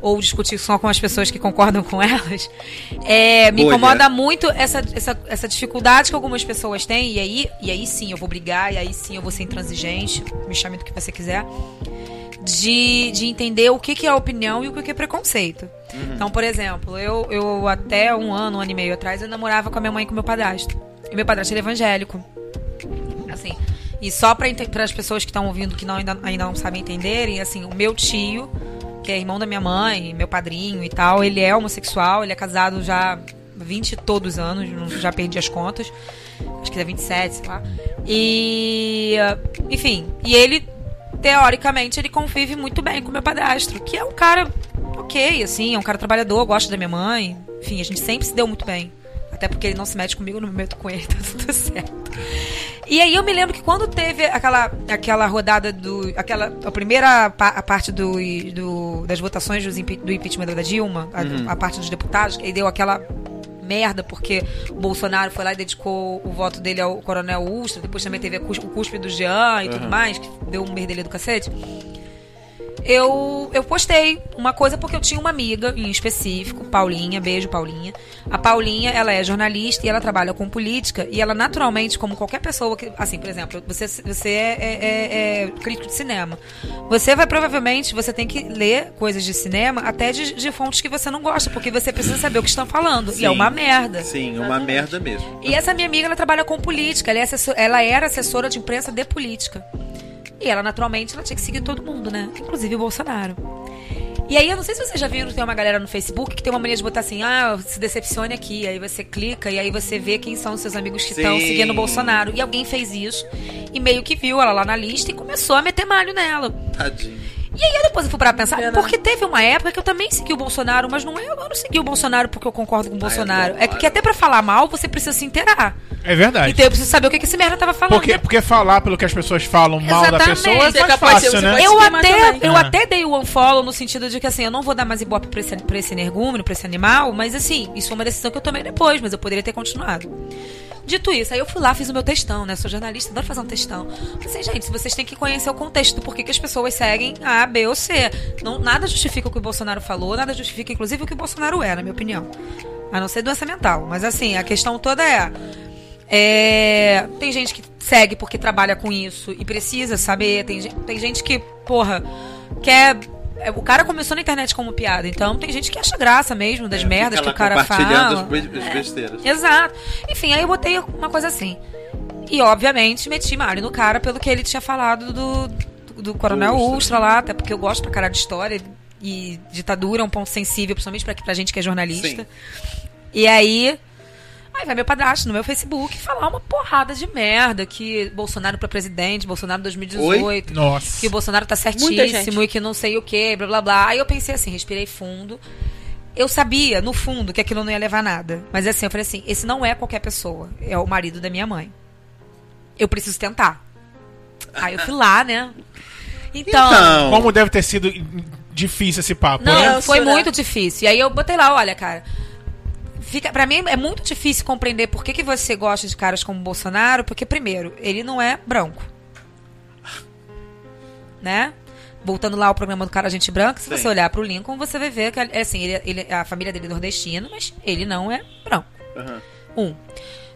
ou discutir só com as pessoas que concordam com elas. É, me Bolha. incomoda muito essa, essa, essa dificuldade que algumas pessoas têm, e aí, e aí sim eu vou brigar, e aí sim eu vou ser intransigente, me chame do que você quiser. De, de entender o que, que é opinião e o que, que é preconceito. Então, por exemplo, eu, eu até um ano, um ano e meio atrás, eu namorava com a minha mãe e com o meu padrasto. E meu padrasto era evangélico. Assim. E só para as pessoas que estão ouvindo que não, ainda, ainda não sabem entenderem, assim, o meu tio, que é irmão da minha mãe, meu padrinho e tal, ele é homossexual, ele é casado já há 20 e todos anos, não- já perdi as contas. Acho que é 27, sei lá. E. Enfim, e ele, teoricamente, ele convive muito bem com meu padrasto, que é um cara ok, assim, é um cara trabalhador, gosta da minha mãe. Enfim, a gente sempre se deu muito bem. Até porque ele não se mete comigo, eu não me meto com ele, tá tudo certo. E aí eu me lembro que quando teve aquela, aquela rodada do. aquela a primeira pa- a parte do, do- das votações do impeachment da Dilma, a, a parte dos deputados, que aí deu aquela merda, porque o Bolsonaro foi lá e dedicou o voto dele ao Coronel Ustra, depois também teve o cuspe do Jean e tudo mais, que deu um merdelê do cacete eu, eu postei uma coisa porque eu tinha uma amiga em específico, Paulinha, beijo Paulinha. A Paulinha, ela é jornalista e ela trabalha com política e ela naturalmente, como qualquer pessoa que, assim, por exemplo, você, você é, é- é- é crítico de cinema. Você vai provavelmente, você tem que ler coisas de cinema até de, de fontes que você não gosta, porque você precisa saber o que estão falando. E é Sim. uma merda. Sim, uma merda mesmo. E essa minha amiga, ela trabalha com política. Ela, é assessor- ela era assessora de imprensa de política. E ela, naturalmente, ela tinha que seguir todo mundo, né? Inclusive o Bolsonaro. E aí, eu não sei se vocês já viram, tem uma galera no Facebook que tem uma mania de botar assim, ah, se decepcione aqui. Aí você clica e aí você vê quem são os seus amigos que estão seguindo o Bolsonaro. E alguém fez isso e meio que viu ela lá na lista e começou a meter malho nela. Tadinho. E aí depois eu fui pra pensar, Pena. porque teve uma época que eu também segui o Bolsonaro, mas não é, eu não segui o Bolsonaro porque eu concordo com o Bolsonaro. É porque até pra falar mal, você precisa se inteirar. É verdade. Então eu preciso saber o que, que esse merda tava falando. Porque, porque falar pelo que as pessoas falam mal da pessoa é Você é mais fácil, você né? eu até, eu Ah. até dei o unfollow no sentido de que assim, eu não vou dar mais ibope pra esse, pra esse energúmeno, pra esse animal, mas assim, isso foi uma decisão que eu tomei depois, mas eu poderia ter continuado. Dito isso, aí eu fui lá, fiz o meu textão, né? Sou jornalista, adoro fazer um textão. Assim, gente, vocês têm que conhecer o contexto porquê que as pessoas seguem A, B ou C. Não, nada justifica o que o Bolsonaro falou, nada justifica, inclusive, o que o Bolsonaro é, na minha opinião. A não ser doença mental. Mas assim, a questão toda é. é, tem gente que segue porque trabalha com isso e precisa saber. Tem, tem gente que, porra, quer. É, O cara começou na internet como piada, então tem gente que acha graça mesmo das merdas É, Fica que o cara fala. as as besteiras. Exato. Enfim, aí eu botei uma coisa assim. E, obviamente, meti malho no cara pelo que ele tinha falado do, do, do Coronel Ustra. Ustra lá, até porque eu gosto pra cara de história. E ditadura é um ponto sensível, principalmente pra, pra gente que é jornalista. Sim. E aí. Aí vai meu padrasto no meu Facebook falar uma porrada de merda que Bolsonaro pra presidente, Bolsonaro 2018. Nossa. Que o Bolsonaro tá certíssimo e que não sei o que, blá blá blá. Aí eu pensei assim, respirei fundo. Eu sabia, no fundo, que aquilo não ia levar a nada. Mas assim, eu falei assim: esse não é qualquer pessoa. É o marido da minha mãe. Eu preciso tentar. Aí eu fui lá, né? Então. Então, Como deve ter sido difícil esse papo, Não, né? foi muito difícil. E aí eu botei lá, olha, cara. Fica, pra mim é muito difícil compreender por que, que você gosta de caras como o Bolsonaro, porque, primeiro, ele não é branco. Né? voltando lá ao programa do Cara Gente Branca, se Sim. você olhar pro Lincoln, você vai ver que, é assim, ele, ele- a família dele é nordestina, mas ele não é branco. Aham. Um.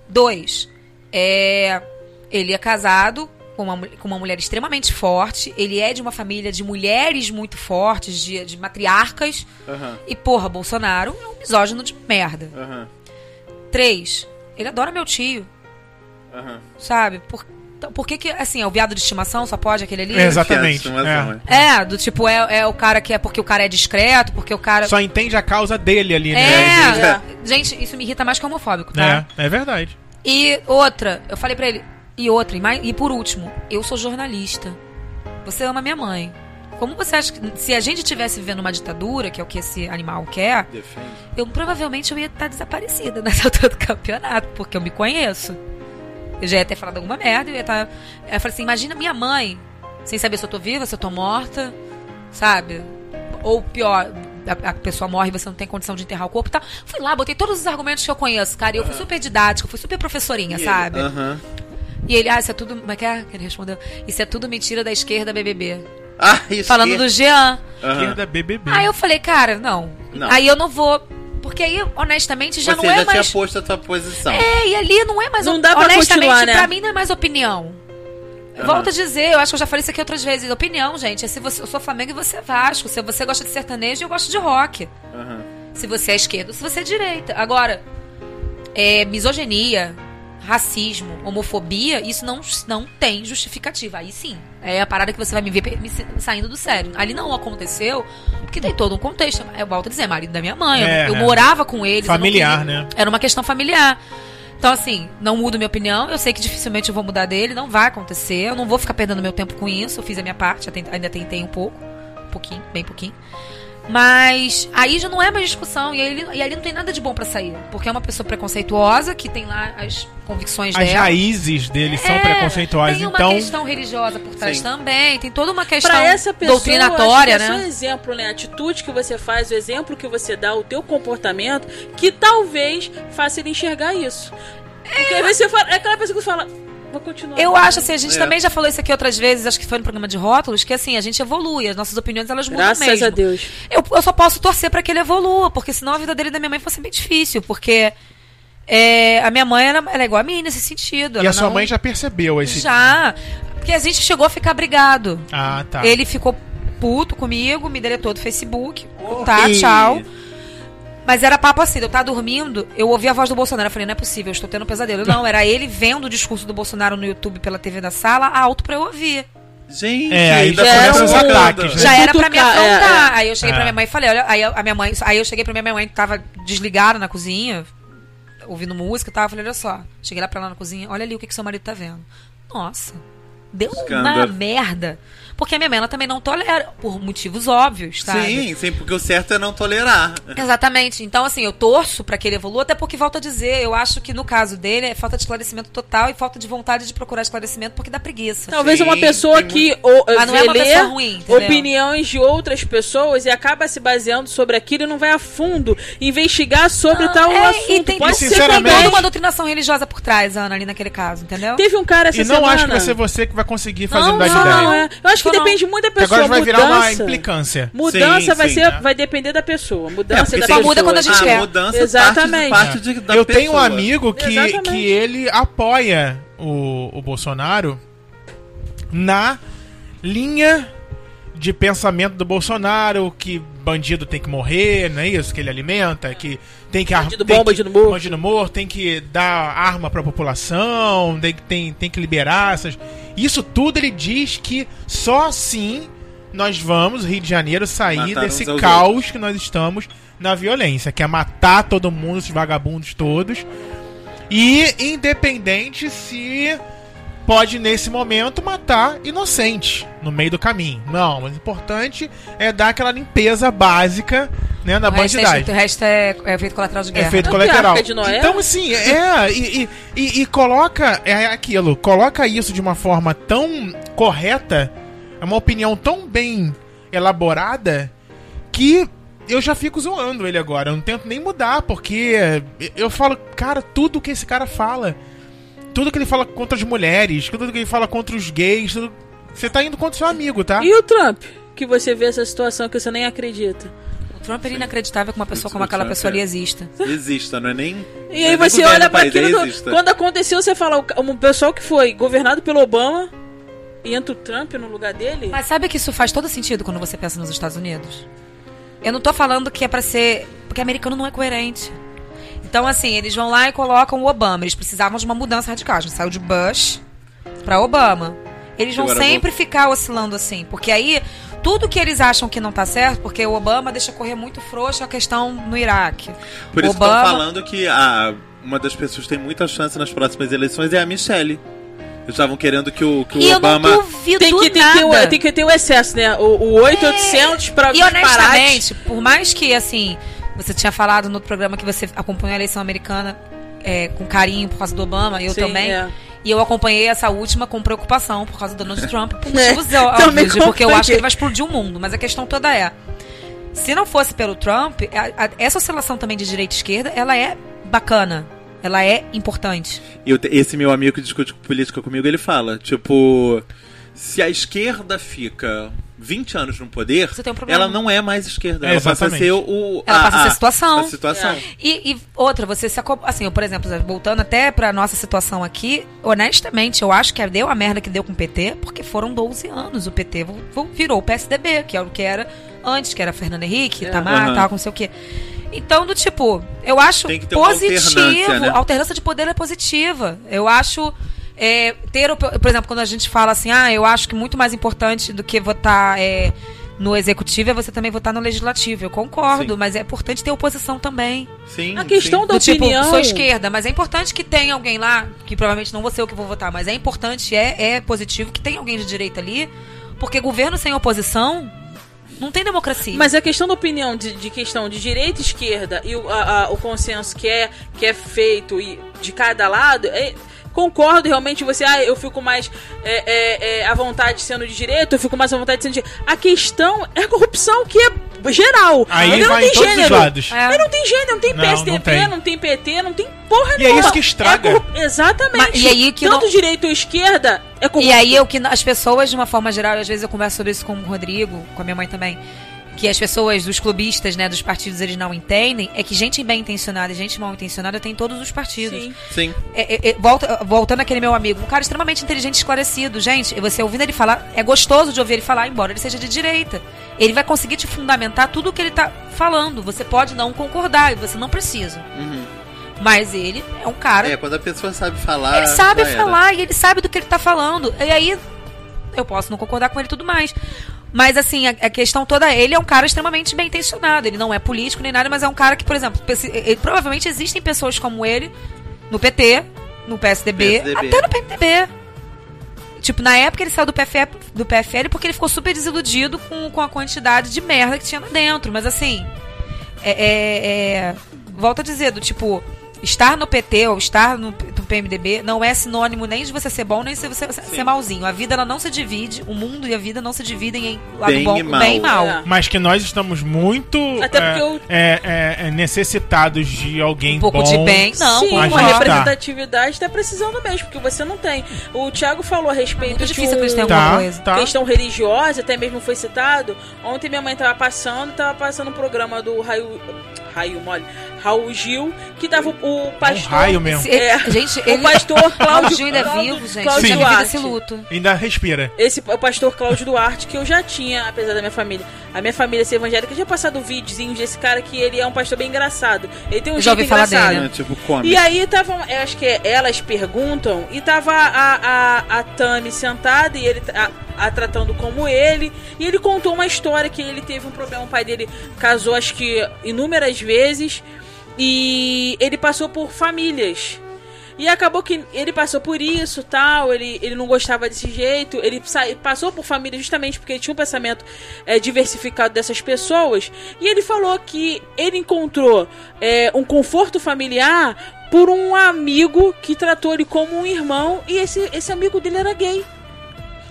Dois, é, ele é casado com uma, com uma mulher extremamente forte. Ele é de uma família de mulheres muito fortes, de, de matriarcas. Aham. E, porra, Bolsonaro é um misógino de merda. Aham. Três, ele adora meu tio, Aham. sabe? Por, por que que, assim, é o viado de estimação, só pode aquele ali? É, Exatamente, estimação, é. É, do tipo, é, é o cara que é porque o cara é discreto, porque o cara... Só entende a causa dele ali, né? É, É. gente, isso me irrita mais que homofóbico, tá? É, é verdade. E outra, eu falei pra ele, e outra, e, mais, e por último, eu sou jornalista. Você ama minha mãe. Como você acha que se a gente tivesse vivendo uma ditadura, que é o que esse animal quer, Defende. eu provavelmente eu ia estar desaparecida nessa altura do campeonato, porque eu me conheço. Eu já ia ter falado alguma merda, eu ia estar. Eu falei assim, imagina minha mãe, sem saber se eu tô viva, se eu tô morta, sabe? Ou pior, a, a pessoa morre e você não tem condição de enterrar o corpo e tal. Fui lá, botei todos os argumentos que eu conheço, cara. E eu fui super didática, fui super professorinha, sabe? Aham. E ele, ah, isso é tudo. Como é que é? que Ele respondeu. Isso é tudo mentira da esquerda BBB. Ah, isso Falando que- do Jean. Aham. Esquerda BBB. Aí eu falei, cara, não. Não. Aí eu não vou. Porque aí, honestamente, já Você não é já mais. tinha posto a tua posição. É, e ali não é mais. Não dá pra honestamente, continuar, né? pra mim não é mais opinião. Aham. Volto a dizer, eu acho que eu já falei isso aqui outras vezes. Opinião, gente, é se você, eu sou Flamengo e você é Vasco. Se você gosta de sertanejo, eu gosto de rock. Aham. Se você é esquerda ou se você é direita. Agora, é, misoginia, racismo, homofobia, isso não, não tem justificativa. Aí sim, é a parada que você vai me ver me sa- saindo do sério. Ali não aconteceu, porque tem todo um contexto. Eu volto a dizer, marido da minha mãe, eu- É, eu, é. morava com eu não Familiar, queria- né? Era uma questão familiar. Então, assim, não mudo minha opinião. Eu sei que dificilmente eu vou mudar dele, não vai acontecer. Eu não vou ficar perdendo meu tempo com isso. Eu fiz a minha parte, ainda tentei um pouco. Um pouquinho, bem pouquinho. Mas aí já não é mais discussão. E, aí, e ali não tem nada de bom pra sair. Porque é uma pessoa preconceituosa que tem lá as convicções As dela. raízes dele são É, preconceituosas, Tem uma então. questão religiosa por trás Sim. também. Tem toda uma questão Pra essa pessoa, doutrinatória, é né? só exemplo, né? A atitude que você faz, o exemplo que você dá, o teu comportamento, que talvez faça ele enxergar isso. Porque às vezes você fala, é aquela pessoa que fala, vou continuar. Eu acho assim, a gente É. também já falou isso aqui outras vezes, acho que foi no programa de rótulos, que assim, a gente evolui, as nossas opiniões elas mudam Graças mesmo. a Deus. Eu, eu só posso torcer pra que ele evolua, porque senão a vida dele e da minha mãe fosse bem difícil, porque é, a minha mãe ela, ela é igual a mim nesse sentido. E ela a sua não- mãe já percebeu esse. Já. Porque a gente chegou a ficar brigado. Ah, tá. Ele ficou puto comigo, me deletou do Facebook. Tá, Ih. tchau. Mas era papo assim, eu tava dormindo, eu ouvi a voz do Bolsonaro. Eu falei, não é possível, eu estou tendo um pesadelo. Não, era ele vendo o discurso do Bolsonaro no YouTube pela TV da sala, alto pra eu ouvir. Gente, É, aí já começa era os um- ataques, né? Já era pra me é, afrontar. Aí eu cheguei É. pra minha mãe e falei, olha, aí a minha mãe, aí eu cheguei pra minha mãe que tava desligada na cozinha, ouvindo música e tal. Eu falei, olha só, cheguei lá pra lá na cozinha, olha ali o que, que seu marido tá vendo. Nossa, deu uma Escândalo. merda. Porque a minha mãe ela também não tolera, por motivos óbvios, sabe? Sim, sim, porque o certo é não tolerar. Exatamente. Então, assim, eu torço pra que ele evolua, até porque, volto a dizer, eu acho que no caso dele é falta de esclarecimento total e falta de vontade de procurar esclarecimento porque dá preguiça. Talvez Sim, uma pessoa tem que ou, Mas não é uma pessoa ruim, entendeu? opiniões de outras pessoas e acaba se baseando sobre aquilo e não vai a fundo investigar sobre Não, tal é, assunto. E tem, Pode ser tem sinceramente- toda uma doutrinação religiosa por trás, Ana, ali naquele caso, entendeu? Teve um cara essa E não semana. acho que vai ser você que vai conseguir fazer Não, não, ideia. Não, é. Eu acho que Não, depende muito da pessoa. agora vai virar uma mudança, implicância. mudança Sim, vai, sim, ser, né? vai depender da pessoa. É, Mudança porque da só pessoa. muda quando a gente a quer. mudança Exatamente. parte, de, parte de, da eu tenho um pessoa. amigo que, Exatamente. que ele apoia o, o Bolsonaro na linha de pensamento do Bolsonaro, que bandido tem que morrer, não é isso que ele alimenta, que tem que Bandido tem bom, que- bandido morto. bandido morto, tem que dar arma pra população, tem, que- tem, tem que liberar essas. Isso tudo ele diz que só assim nós vamos, Rio de Janeiro, sair Matar desse caos que nós estamos na violência, que é matar todo mundo, esses vagabundos todos. E independente se pode, nesse momento, matar inocente no meio do caminho. Não, mas o importante é dar aquela limpeza básica né, na o, resto é, bandidagem. o resto é, é efeito colateral de guerra. Efeito É colateral. Então, assim, é. E, e- e- e coloca. É aquilo. Coloca isso de uma forma tão correta. É uma opinião tão bem elaborada. Que eu já fico zoando ele agora. Eu não tento nem mudar. Porque eu falo, cara, tudo que esse cara fala. Tudo que ele fala contra as mulheres. Tudo que ele fala contra os gays. Tudo, você tá indo contra o seu amigo, tá? E o Trump? Que você vê essa situação que você nem acredita. O Trump é inacreditável que uma pessoa como aquela pessoa ali é. exista. Exista, não é nem. E não aí você olha país, aquilo. do- exista. quando aconteceu, você fala, um pessoal que foi governado pelo Obama e entra o Trump no lugar dele. Mas sabe que isso faz todo sentido quando você pensa nos Estados Unidos? Eu não tô falando que é pra ser. Porque americano não é coerente. Então, assim, eles vão lá e colocam o Obama. Eles precisavam de uma mudança radical. A gente saiu de Bush pra Obama. Eles vão Agora sempre ficar oscilando assim. Porque aí, tudo que eles acham que não tá certo, porque o Obama deixa correr muito frouxo a questão no Iraque. Por isso Obama- estão falando que a, uma das pessoas que tem muita chance nas próximas eleições é a Michelle. Eles estavam querendo que o, que o E eu Obama. não duvido tem que, tem, que nada. ter o, tem que ter o excesso, né? O, o 8800 pra E honestamente, por mais que, assim, você tinha falado no programa que você acompanhou a eleição americana é, com carinho por causa do Obama, eu Sim, também. é. E eu acompanhei essa última com preocupação por causa do Donald Trump, por É, motivos também óbvios, porque eu acho que ele vai explodir o mundo. Mas a questão toda é: se não fosse pelo Trump, a- a- essa oscilação também de direita e esquerda, ela é bacana. Ela é importante. E eu te- esse meu amigo que discute política comigo, ele fala, tipo, se a esquerda fica 20 anos no poder, Você tem um ela não é mais esquerda. É, ela passa a ser o. Ela passa a ser situação. A situação. E, e outra, você se acop... assim, eu, por exemplo, voltando até pra nossa situação aqui, honestamente, eu acho que deu a merda que deu com o PT, porque foram 12 anos o PT virou o PSDB, que é o que era antes, que era Fernando Henrique, É. Tamar, Aham. tal, não sei o quê. Então, do tipo, eu acho positivo. alternância, né? A alternância de poder é positiva. Eu acho. É, ter, por exemplo, quando a gente fala assim, ah, eu acho que muito mais importante do que votar é, no executivo é você também votar no legislativo. Eu concordo, Sim. mas é importante ter oposição também. Sim. A questão sim. da Do tipo, opinião. sou esquerda, mas é importante que tenha alguém lá, que provavelmente não vou ser eu que vou votar, mas é importante, é, é positivo que tenha alguém de direita ali, porque governo sem oposição não tem democracia. Mas a questão da opinião de, de questão de direita e esquerda e o, a- a- o consenso que é, que é feito e de cada lado, é- concordo realmente você, ah, eu fico mais é, é, é, à vontade sendo de direita, eu fico mais à vontade sendo de A questão é a corrupção que é geral. Aí Ele não vai tem em todos os gênero. lados. É. Não tem gênero, não tem Não, PSDB, não tem. não tem PT, não tem porra E é nenhuma. isso que estraga. É corru- Exatamente. Mas- e aí que Tanto não- direita ou esquerda é corrupto. E aí, o que as pessoas, de uma forma geral, e às vezes eu converso sobre isso com o Rodrigo, com a minha mãe também, que as pessoas, dos clubistas, né, dos partidos, eles não entendem, é que gente bem intencionada e gente mal intencionada tem em todos os partidos. Sim. Sim. É, é, é, volta, voltando àquele meu amigo, um cara extremamente inteligente e esclarecido. Gente, você ouvindo ele falar, é gostoso de ouvir ele falar, embora ele seja de direita. Ele vai conseguir te fundamentar tudo o que ele tá falando. Você pode não concordar e você não precisa. Uhum. Mas ele é um cara. É, quando a pessoa sabe falar. ele sabe já era. falar e ele sabe do que ele tá falando. E aí, eu posso não concordar com ele e tudo mais. Mas assim, a, a questão toda ele é um cara extremamente bem intencionado. Ele não é político nem nada, mas é um cara que, por exemplo, ele- provavelmente existem pessoas como ele no PT, no PSDB, PSDB. até no PMDB. Tipo, na época ele saiu do PFL, do PFL porque ele ficou super desiludido com, com a quantidade de merda que tinha lá dentro. Mas assim, é, é, é- volto a dizer, do tipo, estar no PT ou estar no PMDB não é sinônimo nem de você ser bom, nem de você ser malzinho. A vida ela não se divide, o mundo e a vida não se dividem em lado Bem bom, e mal. bem e mal. É. Mas que nós estamos muito Até é, eu- é, é, é, necessitados de alguém Um pouco bom. de bem, não, Sim, uma representatividade tá precisando mesmo, porque você não tem. O Thiago falou a respeito Muito de difícil um- Tá, coisa. tá. questão religiosa, até mesmo foi citado. Ontem minha mãe tava passando, tava passando um programa do Raio. Raio Mole. Raul Gil, que tava o, o É um pastor. raio mesmo. É. Gente, O ele. pastor Cláudio. Gil ainda é vivo, gente. Cláudio vive Duarte. esse luto. Ainda respira. Esse o pastor Cláudio Duarte, que eu já tinha, apesar da minha família. A minha família ser evangélica, eu já passado videozinhos desse cara que ele é um pastor bem engraçado. Ele tem um já jeito falar engraçado. dele. É, tipo, come. E aí estavam, eu acho que elas perguntam, e tava a, a, a Tami sentada e ele a, a tratando como ele, e ele contou uma história que ele teve um problema, o pai dele casou acho que inúmeras vezes, e ele passou por famílias. E acabou que ele passou por isso, tal, ele, ele não gostava desse jeito, ele passou por família justamente porque ele tinha um pensamento é, diversificado dessas pessoas, e ele falou que ele encontrou é, um conforto familiar por um amigo que tratou ele como um irmão, e esse, esse amigo dele era gay.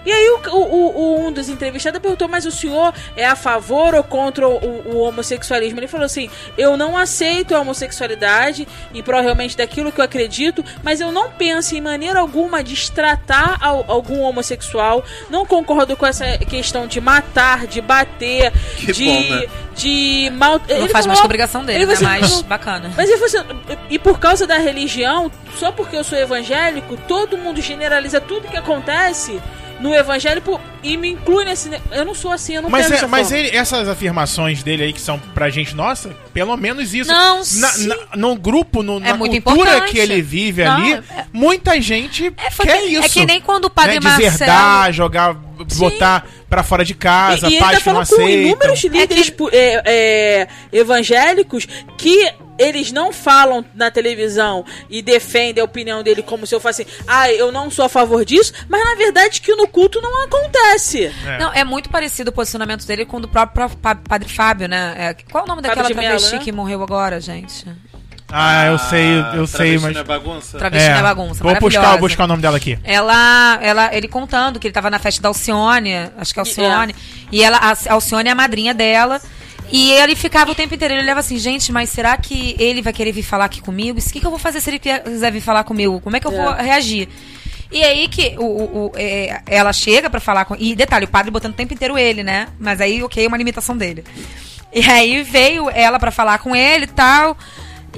E aí o, o- o- um dos entrevistados perguntou, mas o senhor é a favor ou contra o, o homossexualismo? Ele falou assim, eu não aceito a homossexualidade em prol realmente daquilo que eu acredito, mas eu não penso em maneira alguma de destratar al- algum homossexual, não concordo com essa questão de matar, de bater, Que de, bom, né? de mal... Não Ele faz mais falou- que obrigação dele, ele né? falou assim, Mas bacana. mas e você. E por causa da religião, só porque eu sou evangélico, todo mundo generaliza tudo que acontece no evangélico e me inclui nesse. ne- Eu não sou assim, eu não Mas, penso é- mas ele- essas afirmações dele aí que são pra gente, nossa, pelo menos isso. Não, na, sim. na- no grupo, no, É na cultura importante. que ele vive Não, ali, é- muita gente É, quer que- isso. é que nem quando o padre né? Marcelo- Deserdar, jogar, botar pra fora de casa, E, e ele pais tá que não falando com aceitam. inúmeros líderes que- pu- é, é, evangélicos que eles não falam na televisão e defendem a opinião dele como se eu fosse, ah, eu não sou a favor disso, mas na verdade que no culto não acontece. É. Não, é muito parecido o posicionamento dele com o do próprio pa- Padre Fábio, né? É, qual é o nome Fábio daquela de Mello, travesti né? que morreu agora, gente? Ah, eu sei, eu sei, travesti mas. não é bagunça? Travesti É, na bagunça, vou buscar, maravilhosa. buscar o nome dela aqui. Ela, ela, ele contando que ele tava na festa da Alcione, acho que é Alcione, e ela, a Alcione é a madrinha dela. E ele ficava o tempo inteiro, ele olhava assim, gente, mas será que ele vai querer vir falar aqui comigo? O que, que eu vou fazer se ele quiser vir falar comigo? Como é que eu vou É. reagir? E aí que o, o- o- é, ela chega pra falar com. E detalhe, o padre botando o tempo inteiro ele, né? Mas aí, ok, é uma limitação dele. E aí veio ela pra falar com ele e tal.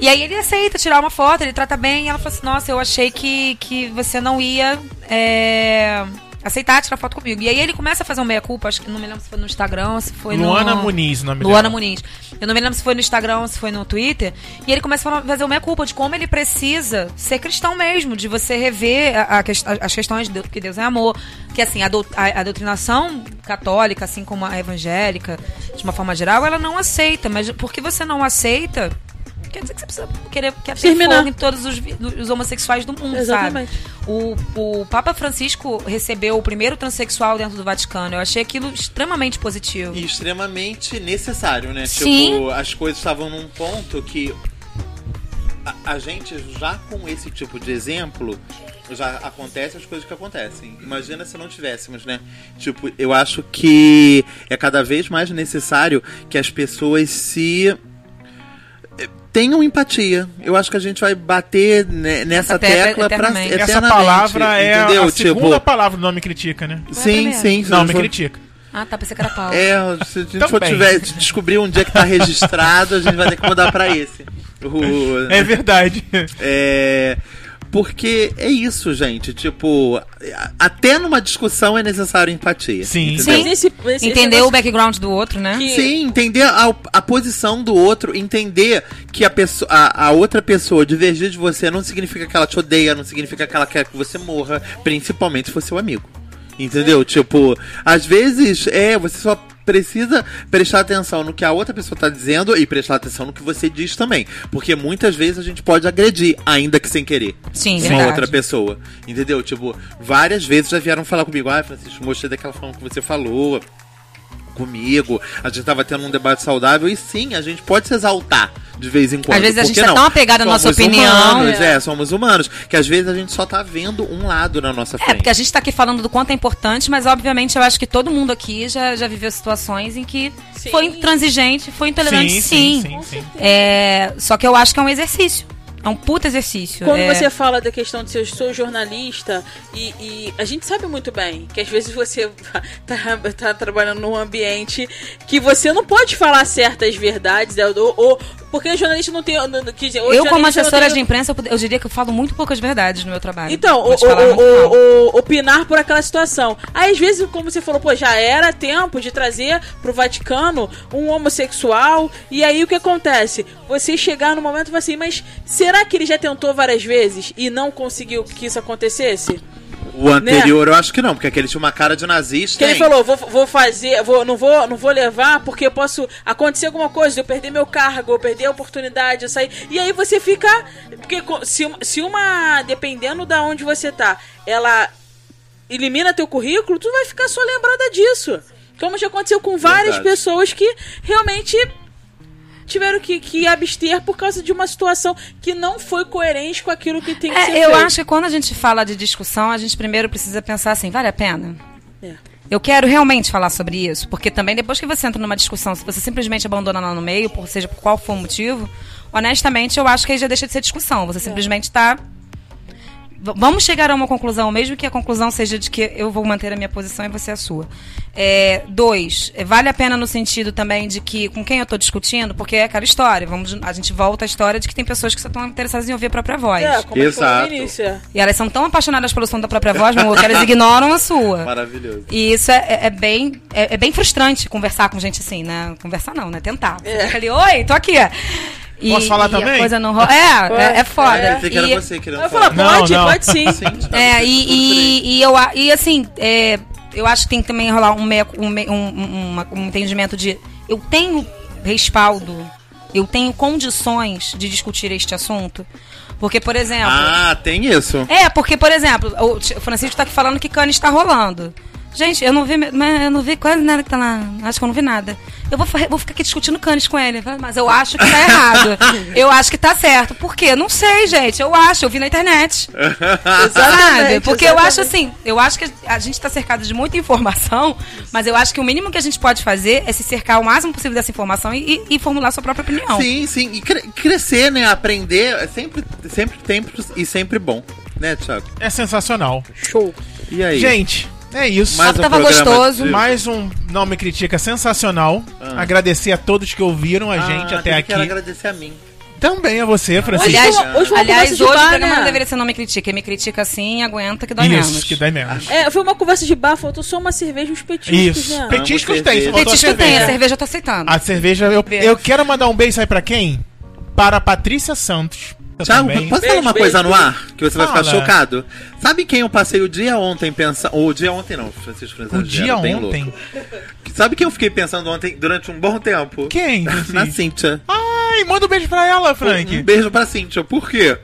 E aí ele aceita tirar uma foto, ele trata bem. E ela falou assim: Nossa, eu achei que, que você não ia é, aceitar tirar foto comigo. E aí ele começa a fazer um meia-culpa, acho que não me lembro se foi no Instagram, se foi Luana no. Muniz, o nome Luana dela. Muniz. Eu não me lembro se foi no Instagram se foi no Twitter. E ele começa a fazer uma culpa de como ele precisa ser cristão mesmo, de você rever a- a as questões de que Deus é amor. Que assim, a, dou- a- a doutrinação católica, assim como a evangélica, de uma forma geral, ela não aceita. Mas porque você não aceita. Quer dizer que você precisa querer quer ter Terminar. fogo em todos os, os homossexuais do mundo, Exatamente. sabe? O, o Papa Francisco recebeu o primeiro transexual dentro do Vaticano. Eu achei aquilo extremamente positivo. E extremamente necessário, né? Sim. Tipo, as coisas estavam num ponto que a, a gente já com esse tipo de exemplo já acontece as coisas que acontecem. Imagina se não tivéssemos, né? Tipo, eu acho que é cada vez mais necessário que as pessoas se tenham empatia. Eu acho que a gente vai bater ne- nessa Até tecla pra eternamente. Essa palavra é entendeu? a segunda tipo, palavra do nome critica, né? Sim, sim. Não, me for- critica. Ah, tá, pensei que era pau. é, se a gente for tiver, descobrir um dia que tá registrado, a gente vai ter que mudar pra esse. O- É verdade. é, porque é isso, gente. Tipo, até numa discussão é necessário empatia. Sim. entendeu? Sim. Mas esse- esse Entender negócio o background do outro, né? que- Sim, entender a, a posição do outro, entender que a, pessoa, a, a outra pessoa divergir de você não significa que ela te odeia, não significa que ela quer que você morra, principalmente se for seu amigo. Entendeu? Tipo, às vezes, é, você só precisa prestar atenção no que a outra pessoa tá dizendo e prestar atenção no que você diz também. Porque muitas vezes a gente pode agredir, ainda que sem querer. Sim, uma verdade. outra pessoa. Entendeu? Tipo, várias vezes já vieram falar comigo, ah, Francisco, gostei daquela forma que você falou comigo. A gente tava tendo um debate saudável e sim, a gente pode se exaltar de vez em quando. Às vezes a gente tá não? tão apegado à nossa opinião. Humanos, é. somos humanos. Que às vezes a gente só tá vendo um lado na nossa frente. É, porque a gente tá aqui falando do quanto é importante, mas obviamente eu acho que todo mundo aqui já, já viveu situações em que Sim. foi intransigente, foi intolerante, sim. sim, sim, sim. É, só que eu acho que é um exercício. É um puta exercício. Quando é, você fala da questão de ser eu sou jornalista e, e a gente sabe muito bem que às vezes você tá, tá trabalhando num ambiente que você não pode falar certas verdades né, ou, ou- porque o jornalista não tem não- quer dizer, Eu, como assessora tem- de imprensa, eu, diria que eu falo muito poucas verdades no meu trabalho. Então, o, o- o- opinar por aquela situação. Aí, às vezes, como você falou, pô, já era tempo de trazer pro Vaticano um homossexual. E aí o que acontece? Você chegar no momento e falar assim, mas será que ele já tentou várias vezes e não conseguiu que isso acontecesse? O anterior eu acho que não, porque aquele tinha uma cara de nazista. Que ele hein? falou, vou, vou fazer, vou, não, vou, não vou levar porque eu posso acontecer alguma coisa, eu perder meu cargo, eu perder a oportunidade, eu sair. E aí você fica. Porque se, uma- se uma, dependendo da onde você tá, ela elimina teu currículo, tu vai ficar só lembrada disso. Como já aconteceu com várias Verdade. pessoas que realmente tiveram que, que abster por causa de uma situação que não foi coerente com aquilo que tem que ser É, eu feito. acho que quando a gente fala de discussão, a gente primeiro precisa pensar assim, vale a pena? É. Eu quero realmente falar sobre isso, porque também depois que você entra numa discussão, se você simplesmente abandona lá no meio, por seja por qual for o motivo, honestamente eu acho que aí já deixa de ser discussão. Você simplesmente tá V- Vamos chegar a uma conclusão, mesmo que a conclusão seja de que eu vou manter a minha posição e você a sua. É, dois, é, vale a pena no sentido também de que com quem eu estou discutindo, porque é aquela história. Vamos, a gente volta à história de que tem pessoas que só estão interessadas em ouvir a própria voz. É, como Exato. é. E elas são tão apaixonadas pelo som da própria voz, meu amor, que elas ignoram a sua. Maravilhoso. E isso é, é- é bem, é, é bem frustrante conversar com gente assim, né? Conversar não, né? Tentar. Você É. fica ali, oi, tô aqui. E, Posso falar e também? A coisa não rola. É, é, é foda. É. Pensei que era E- você querendo Eu falar. falo, pode, Não, não. pode sim. Sim, É, e, e, e eu, e assim, é, eu acho que tem que também rolar um, me- um, um, um- um entendimento de eu tenho respaldo, eu tenho condições de discutir este assunto. Porque, por exemplo. Ah, tem isso. É, porque, por exemplo, o Francisco tá aqui falando que Cannes está rolando. Gente, eu não vi, eu não vi quase nada que tá lá. Acho que eu não vi nada. Eu vou, vou ficar aqui discutindo Cannes com ele. Mas eu acho que tá errado. eu acho que tá certo. Por quê? Não sei, gente. Eu acho, eu vi na internet. Sabe? Exatamente, Porque eu acho exatamente. assim, eu acho que a gente está cercado de muita informação, mas eu acho que o mínimo que a gente pode fazer é se cercar o máximo possível dessa informação e, e- e formular sua própria opinião. Sim, sim. E cre- crescer, né? Aprender é sempre, sempre tempo e sempre bom. Né, Thiago? É sensacional. Show. E aí? Gente, é isso. Mais Papo tava gostoso. Mais um Não Me Critica sensacional. Ah. Agradecer a todos que ouviram a gente Ah, até aqui. Quero agradecer a mim. Também a você, Francisco. Aliás, Hoje foi- aliás conversa de hoje o bar, programa né? não deveria ser não me critica. Me critica assim, aguenta que dói menos. Isso, que dói menos. É, foi uma conversa de bar, faltou só uma cerveja e uns petiscos, Isso. né? Petiscos tem, cerveja. só faltou a Petisco tem, a cerveja. cerveja eu tô aceitando. A cerveja, eu, eu quero mandar um beijo aí pra quem? Para a Patrícia Santos. Também. posso Beijo, falar uma beijo, coisa no beijo. ar? Que você vai Fala. ficar chocado. Sabe quem eu passei o dia ontem pensando. Ou o dia ontem não, Francisco O Francisco. dia ontem. Sabe quem eu fiquei pensando ontem durante um bom tempo? Quem? Na? Cíntia. Ai, manda um beijo pra ela, Frank. Um beijo pra Cíntia. Por quê?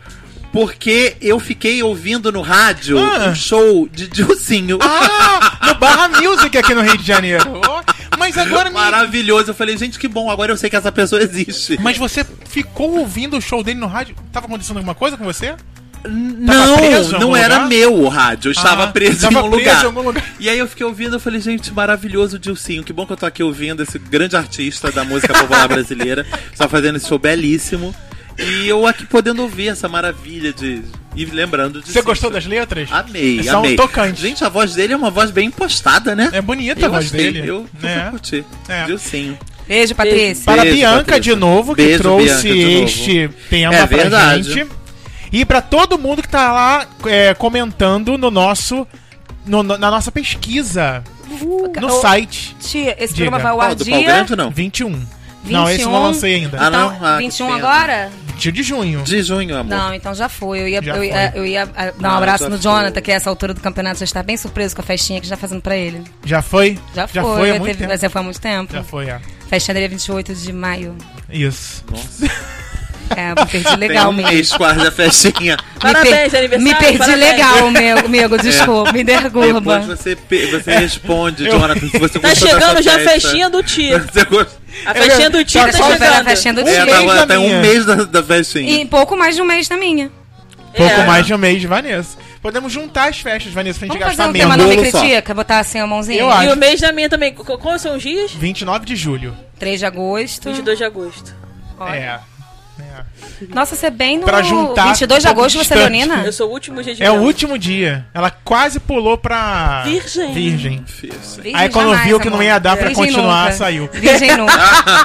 Porque eu fiquei ouvindo no rádio Ah. um show de Dilcinho. Ah, no Barra Music aqui no Rio de Janeiro. Ó, Mas agora me... Maravilhoso. Eu falei, gente, que bom. Agora eu sei que essa pessoa existe. Mas você ficou ouvindo o show dele no rádio? Tava acontecendo alguma coisa com você? Não, não era lugar? meu o rádio. Eu estava Ah, preso em um preso em algum lugar. E aí eu fiquei ouvindo, eu falei, gente, maravilhoso o Dilcinho. Que bom que eu tô aqui ouvindo esse grande artista da música popular brasileira. Está fazendo esse show belíssimo. E eu aqui podendo ouvir essa maravilha de. E lembrando de. Você gostou das letras? Amei, São amei. tocantes. Gente, a voz dele é uma voz bem impostada, né? É bonita a eu voz gostei, dele. Eu, É. curti. É. Dilcinho. Beijo, Patrícia. Para a Beijo, Bianca Patrícia. de novo, que Beijo, trouxe este tema É pra verdade. gente. E pra todo mundo que tá lá é, comentando no nosso. no- no- na nossa pesquisa no Ô, site. Tia, esse Diga. programa vai ao ar dia... Grande ou não? 21. Não, esse eu não 21. lancei ainda. Ah, Então, não? Ah, que 21 pena. agora? 20 de junho. De junho, amor. Não, então já foi. Eu ia, Já eu ia, foi. eu ia, ah, dar um Ah, abraço já no foi. Jonathan, que a essa altura do campeonato já está bem surpreso com a festinha que a gente tá fazendo pra ele. Já foi? Já foi, Já foi há muito teve, tempo. mas já foi há muito tempo. Já foi, é. Festinha dele é 28 de maio. Isso. Nossa. É, me perdi legal Tem um mesmo. mês quase a festinha. Parabéns, me, aniversário, Me perdi parabéns. legal, amigo, amigo desculpa, me derruba. Depois você, pe- você responde, Eu- Jonathan, se você Tá chegando já a festinha do tio. Você gostou? A festinha do tio Tá tá era a chegando. festinha do Um É, tio. mês tava da até um mês da, da festinha. E pouco mais de um mês na minha. Pouco É. mais de um mês de Vanessa. Podemos juntar as festas, Vanessa, pra gente Vamos fazer gastar um tema não me critica? Botar assim a mãozinha? Eu E acho. o mês da minha também. Qu- Quais são os dias? 29 de julho. 3 de agosto. 22 de agosto. Olha. É. É. Nossa, você é bem no Pra juntar 22 de agosto, você é leonina? Eu sou o último dia de É o último dia. Ela quase pulou pra. Virgem. Virgem. Virgem. Aí quando jamais, viu que não amor. ia dar pra Virgem continuar, nunca. saiu. Virgem nunca.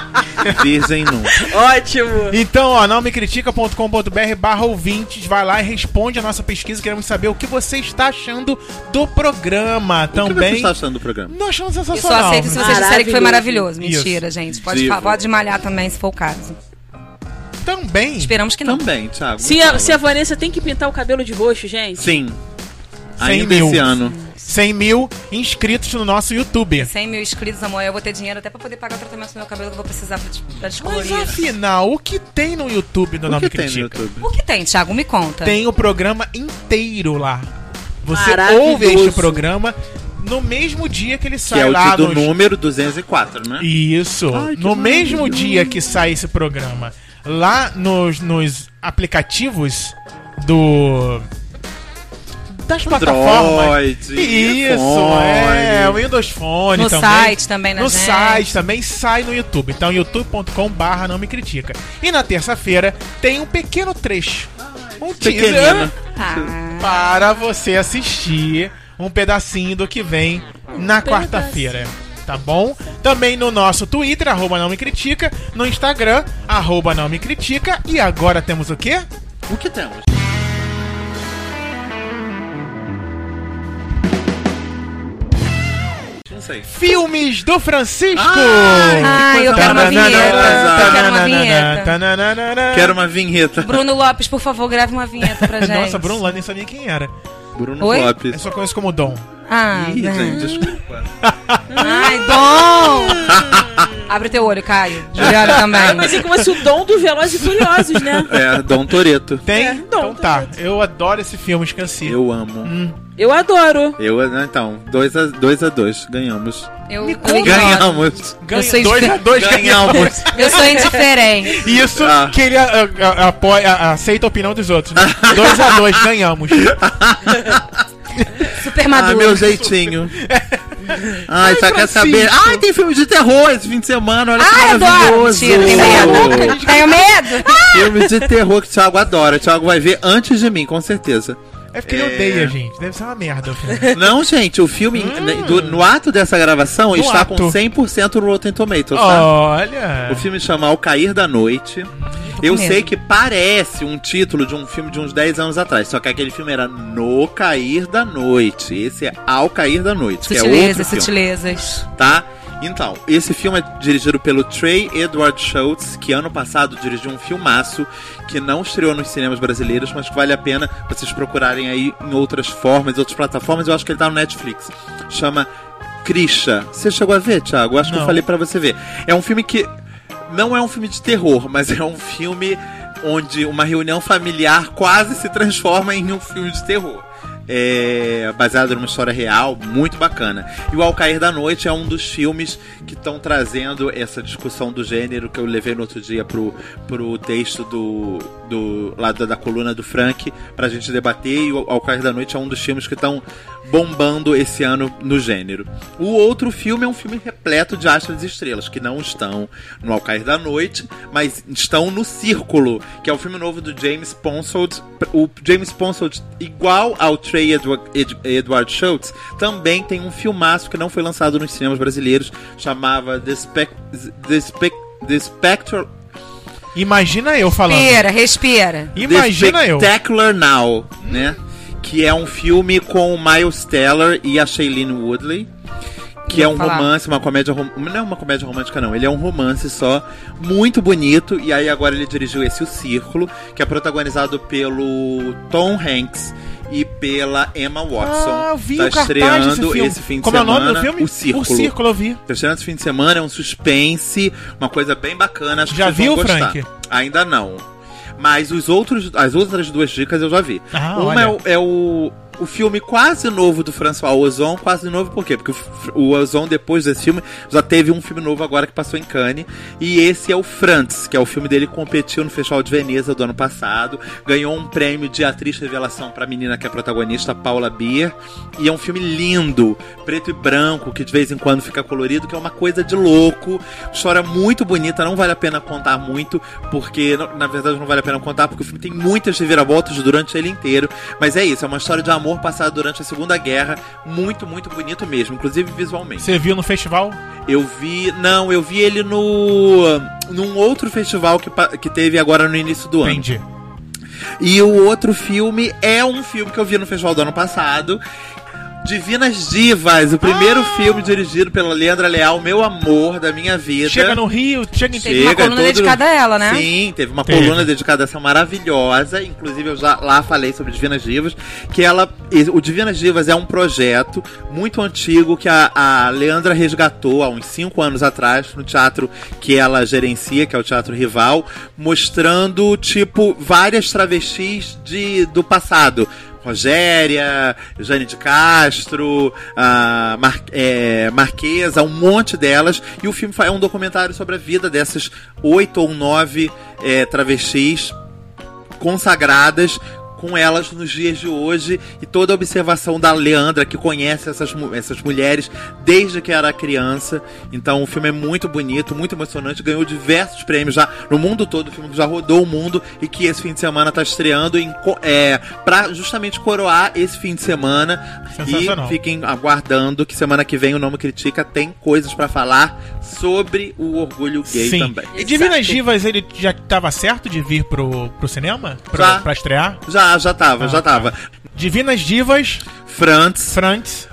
Virgem nunca. Ótimo. Então, ó, não me critica.com.br barra ouvintes, vai lá e responde a nossa pesquisa. Queremos saber o que você está achando do programa O que você também. está achando do programa? Nós achamos Eu só sensacional. aceito se vocês disserem que foi maravilhoso. Isso. Mentira, gente. Pode, pode malhar também, se for o caso. Também. Esperamos que não. Também, Thiago. Se a, se a Vanessa tem que pintar o cabelo de roxo, gente. Sim. 100 Ainda mil. esse ano. 100 mil inscritos no nosso YouTube. 100 mil inscritos, amor, eu vou ter dinheiro até pra poder pagar o tratamento do meu cabelo que eu vou precisar pra, pra Mas afinal, o que tem no YouTube do O Não que Me tem no Critica? YouTube? O que tem, Thiago? Me conta. Tem o programa inteiro lá. Você ouve este programa no mesmo dia que ele Que sai é o lá dia do nos- número 204, né? Isso. Ai, que no mesmo dia que sai esse programa, lá nos, nos aplicativos do das plataformas. Android, Isso, é, o Windows Phone No também. site também, na No gente. site também sai no YouTube. Então, youtube.com barra não me critica. E na terça-feira tem um pequeno trecho. Um teaser Pequenino. Ah. para você assistir um pedacinho do que vem na quarta-feira. Tá bom? Também no nosso Twitter, arroba não me critica, no Instagram, arroba não me critica, e agora temos o quê? O que temos? Filmes do Francisco! Ah, eu quero uma Tananana, vinheta. Eu quero uma vinheta. Quero uma vinheta. Bruno Lopes, por favor, grave uma vinheta pra gente. Nossa, Bruno Lano nem sabia quem era. Bruno Oi? Eu Lopes. só conheço como Dom. Ah, Ih, né. gente, desculpa. Ai, Dom! Abre teu olho, Caio. Juliana também. pensei que fosse o dom do Velozes e Furiosos, né? É, Dom Toreto. Tem? É, então Dom, tá. Eu adoro esse filme, esqueci. Eu amo. Eu adoro. Eu, então, 2 a 2 a 2 ganhamos. Eu, Me eu. Ganhamos. Ganha Eu sou dois a dois Ganhamos. Eu sou indiferente. Isso Ah. que ele a- a- apoia, a- aceita a opinião dos outros. Né? 2 a 2 ganhamos. Super Ah, maduro. meu jeitinho. Ai, só quer Francisco. saber. Ai, tem filme de terror esse fim de semana. Olha que Ai, adoro. maravilhoso. Mentira, tenho medo. Tenho medo. Filme de terror que o Thiago adora. O Thiago vai ver antes de mim, com certeza. É porque ele É. odeia, gente. Deve ser uma merda o filme. Não, gente, o filme, né, do- no ato dessa gravação, No está ato. com 100% no Rotten Tomatoes, tá? Olha. O filme chama Ao Cair da Noite. Eu medo. sei que parece um título de um filme de uns 10 anos atrás, só que aquele filme era No Cair da Noite. Esse é Ao Cair da Noite, que é outro Sutilezas, filme, sutilezas. tá? Então, esse filme é dirigido pelo Trey Edward Schultz, que ano passado dirigiu um filmaço que não estreou nos cinemas brasileiros, mas que vale a pena vocês procurarem aí em outras formas, outras plataformas. Eu acho que ele tá no Netflix. Chama Krisha. Você chegou a ver, Thiago? Eu acho que eu Não. falei pra você ver. É um filme que não é um filme de terror, mas é um filme onde uma reunião familiar quase se transforma em um filme de terror. É baseado numa história real, muito bacana. E o Ao Cair da Noite é um dos filmes que estão trazendo essa discussão do gênero que eu levei no outro dia pro, pro texto do, do lado da coluna do Frank pra gente debater. E o Ao Cair da Noite é um dos filmes que estão bombando esse ano no gênero. O outro filme é um filme repleto de astros e estrelas, que não estão no Ao Cair da Noite, mas estão no Círculo, que é o filme novo do James Ponsold. O James Ponsold, igual ao Trey Edward, Ed- Edward Schultz, também tem um filmaço que não foi lançado nos cinemas brasileiros, chamava The, Spec The, Spec The Spectral... Imagina eu falando. Respira, respira. Imagina The eu. Spectacular Now, né? Que é um filme com o Miles Teller e a Shailene Woodley. Que é Vou um falar. romance, uma comédia. Não é uma comédia romântica, não. Ele é um romance só, muito bonito. E aí agora ele dirigiu esse O Círculo, que é protagonizado pelo Tom Hanks e pela Emma Watson. Ah, eu vi tá o estreando filme. esse fim de Como semana. é o nome do filme? O Círculo. O Círculo, eu vi. Tá estreando esse fim de semana, é um suspense, uma coisa bem bacana. Acho que Já vão viu, gostar. Frank? Ainda não. Mas os outros, as outras duas dicas eu já vi. Ah, Uma olha. é, o, é o, o filme quase novo do François Ozon. Quase novo por quê? Porque o, Ozon, depois desse filme, já teve um filme novo agora que passou em Cannes. E esse é o Frantz, que é o filme dele que competiu no Festival de Veneza do ano passado. Ganhou um prêmio de atriz revelação pra menina que é a protagonista, a Paula Beer. E é um filme lindo, preto e branco, que de vez em quando fica colorido, que é uma coisa de louco. História muito bonita, não vale a pena contar muito, porque na verdade não vale a pena contar, porque o filme tem muitas reviravoltas durante ele inteiro. Mas é isso, é uma história de amor passada durante a Segunda Guerra, muito, muito bonito mesmo, inclusive visualmente. Você viu no festival? Eu vi, não, eu vi ele no num outro festival que, que teve agora no início do ano. Entendi. E o outro filme é um filme que eu vi no festival do ano passado. Divinas Divas, o primeiro Ah! filme dirigido pela Leandra Leal, meu amor da minha vida. Chega no Rio, chega em Teve uma coluna todo- dedicada a ela, né? Sim, teve uma Teve. coluna dedicada a essa maravilhosa. Inclusive, eu já lá falei sobre Divinas Divas. Que ela. O Divinas Divas é um projeto muito antigo que a, a Leandra resgatou há uns 5 anos atrás, no teatro que ela gerencia, que é o Teatro Rival, mostrando, tipo, várias travestis de, do passado. Rogéria, Jane de Castro, a Mar- é, Marquesa, um monte delas. E o filme é um documentário sobre a vida dessas oito ou nove é, travestis consagradas com elas nos dias de hoje e toda a observação da Leandra, que conhece essas, essas mulheres desde que era criança. Então o filme é muito bonito, muito emocionante, ganhou diversos prêmios já no mundo todo, o filme já rodou o mundo e que esse fim de semana tá estreando em, é, pra justamente coroar esse fim de semana. E fiquem aguardando que semana que vem o Nome Critica tem coisas pra falar sobre o orgulho gay Sim. também. E Divinas Divas, ele já tava certo de vir pro, pro cinema? Pra, Já. pra estrear? Já, já tava, Ah, já tá. tava. Divinas Divas, Frantz, Frantz.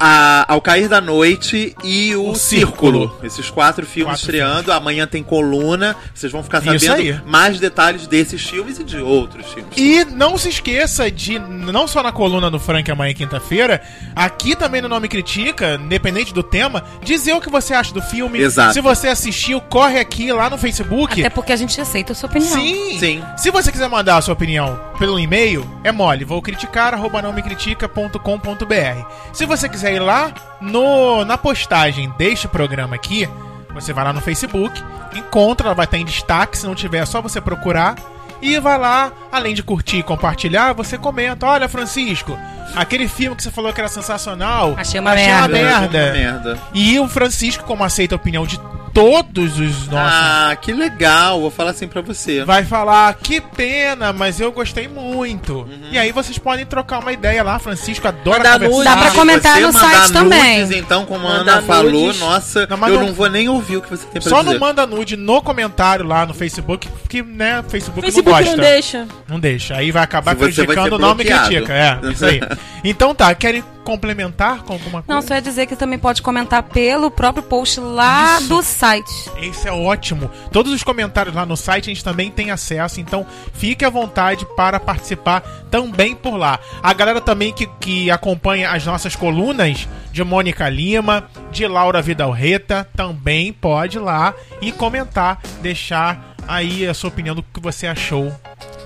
A- Ao Cair da Noite e o, O Círculo. Círculo. Esses quatro filmes Quatro estreando. Amanhã tem coluna. Vocês vão ficar sabendo aí. mais detalhes desses filmes e de outros filmes. E não se esqueça de, não só na coluna do Frank amanhã quinta-feira, aqui também no Nome Critica, independente do tema, dizer o que você acha do filme. Exato. Se você assistiu, corre aqui lá no Facebook. Até porque a gente aceita a sua opinião. Sim. Sim. Se você quiser mandar a sua opinião pelo e-mail, é mole, vou criticar, arroba nomecritica.com.br. Se você quiser ir lá no, na postagem deste programa aqui, você vai lá no Facebook, encontra, ela vai estar em destaque, se não tiver é só você procurar. E vai lá, além de curtir e compartilhar, você comenta: Olha, Francisco, aquele filme que você falou que era sensacional, Achei uma uma merda." merda. Uma merda. E o Francisco, como aceita a opinião de todos os nossos Ah, que legal. Vou falar assim pra você. vai falar que pena, mas eu gostei muito. E aí vocês podem trocar uma ideia lá, Francisco adora Mandar conversar. nudes. Dá pra comentar você no site também. nudes, então, como a Ana falou, nudes. nossa, Não, eu não- não vou nem ouvir o que você tem pra Só dizer. não manda nude no comentário lá no Facebook, porque, né, o Facebook, Facebook não deixa. Não deixa. Aí vai acabar Se vai prejudicando ser o nome e bloqueado. critica. É, isso aí. Então tá, querem complementar com alguma coisa? Não, só ia dizer que também pode comentar pelo próprio post lá Isso. do site. Esse é ótimo. Todos os comentários lá no site a gente também tem acesso, então fique à vontade para participar também por lá. A galera também que, que acompanha as nossas colunas de Mônica Lima, de Laura Vidalreta, também pode ir lá e comentar, deixar aí a sua opinião do que você achou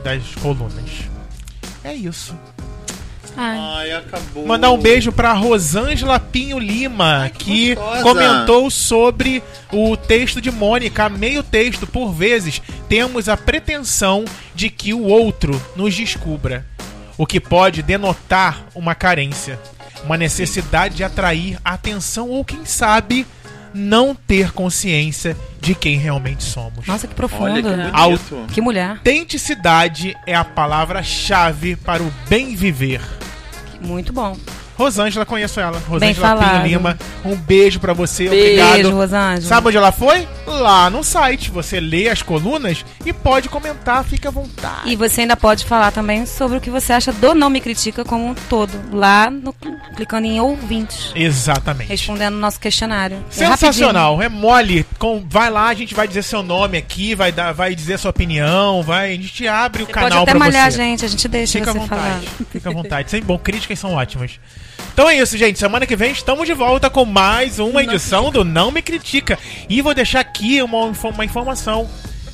das colunas. É isso. Ai. Ai, acabou. Mandar um beijo pra Rosângela Pinho Lima, que gostosa. comentou sobre o texto de Mônica. Meio texto, por vezes, temos a pretensão de que o outro nos descubra, o que pode denotar uma carência, uma necessidade de atrair atenção ou, quem sabe, não ter consciência de quem realmente somos. Nossa, que Olha profundo. que Ao- bonito. Que mulher. Autenticidade é a palavra-chave para o bem viver. Muito bom. Rosângela, conheço ela. Rosângela Pinho. Lima. Um beijo pra você, Beijo, obrigado. Rosângela. Sabe onde ela foi? Lá no site. Você lê as colunas e pode comentar, fica à vontade. E você ainda pode falar também sobre o que você acha do Não Me Critica como um todo. Lá, no- clicando em ouvintes. Exatamente. Respondendo o nosso questionário. É Sensacional, é mole. Com, vai lá, a gente vai dizer seu nome aqui, vai, dar, vai dizer sua opinião, vai, a gente abre o Você canal pode até malhar a você. gente, a gente deixa Fica à você falar. vontade, fica à vontade. Sempre bom, críticas são ótimas. Então é isso, gente. Semana que vem estamos de volta com mais uma edição do Não Me Critica. E vou deixar aqui uma, uma informação.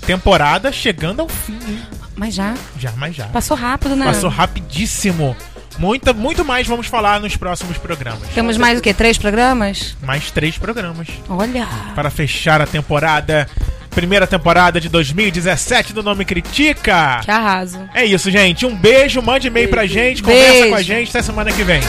Temporada chegando ao fim, hein? Mas já, Já, mas já. passou rápido, né? Passou rapidíssimo. Muita, muito mais vamos falar nos próximos programas. Temos mais o quê? Três programas? Mais três programas Olha. para fechar a temporada. Primeira temporada de 2017 do Nome Critica. Que arraso. É isso, gente. Um beijo, mande e-mail pra gente, conversa Beijo. com a gente. Até semana que vem.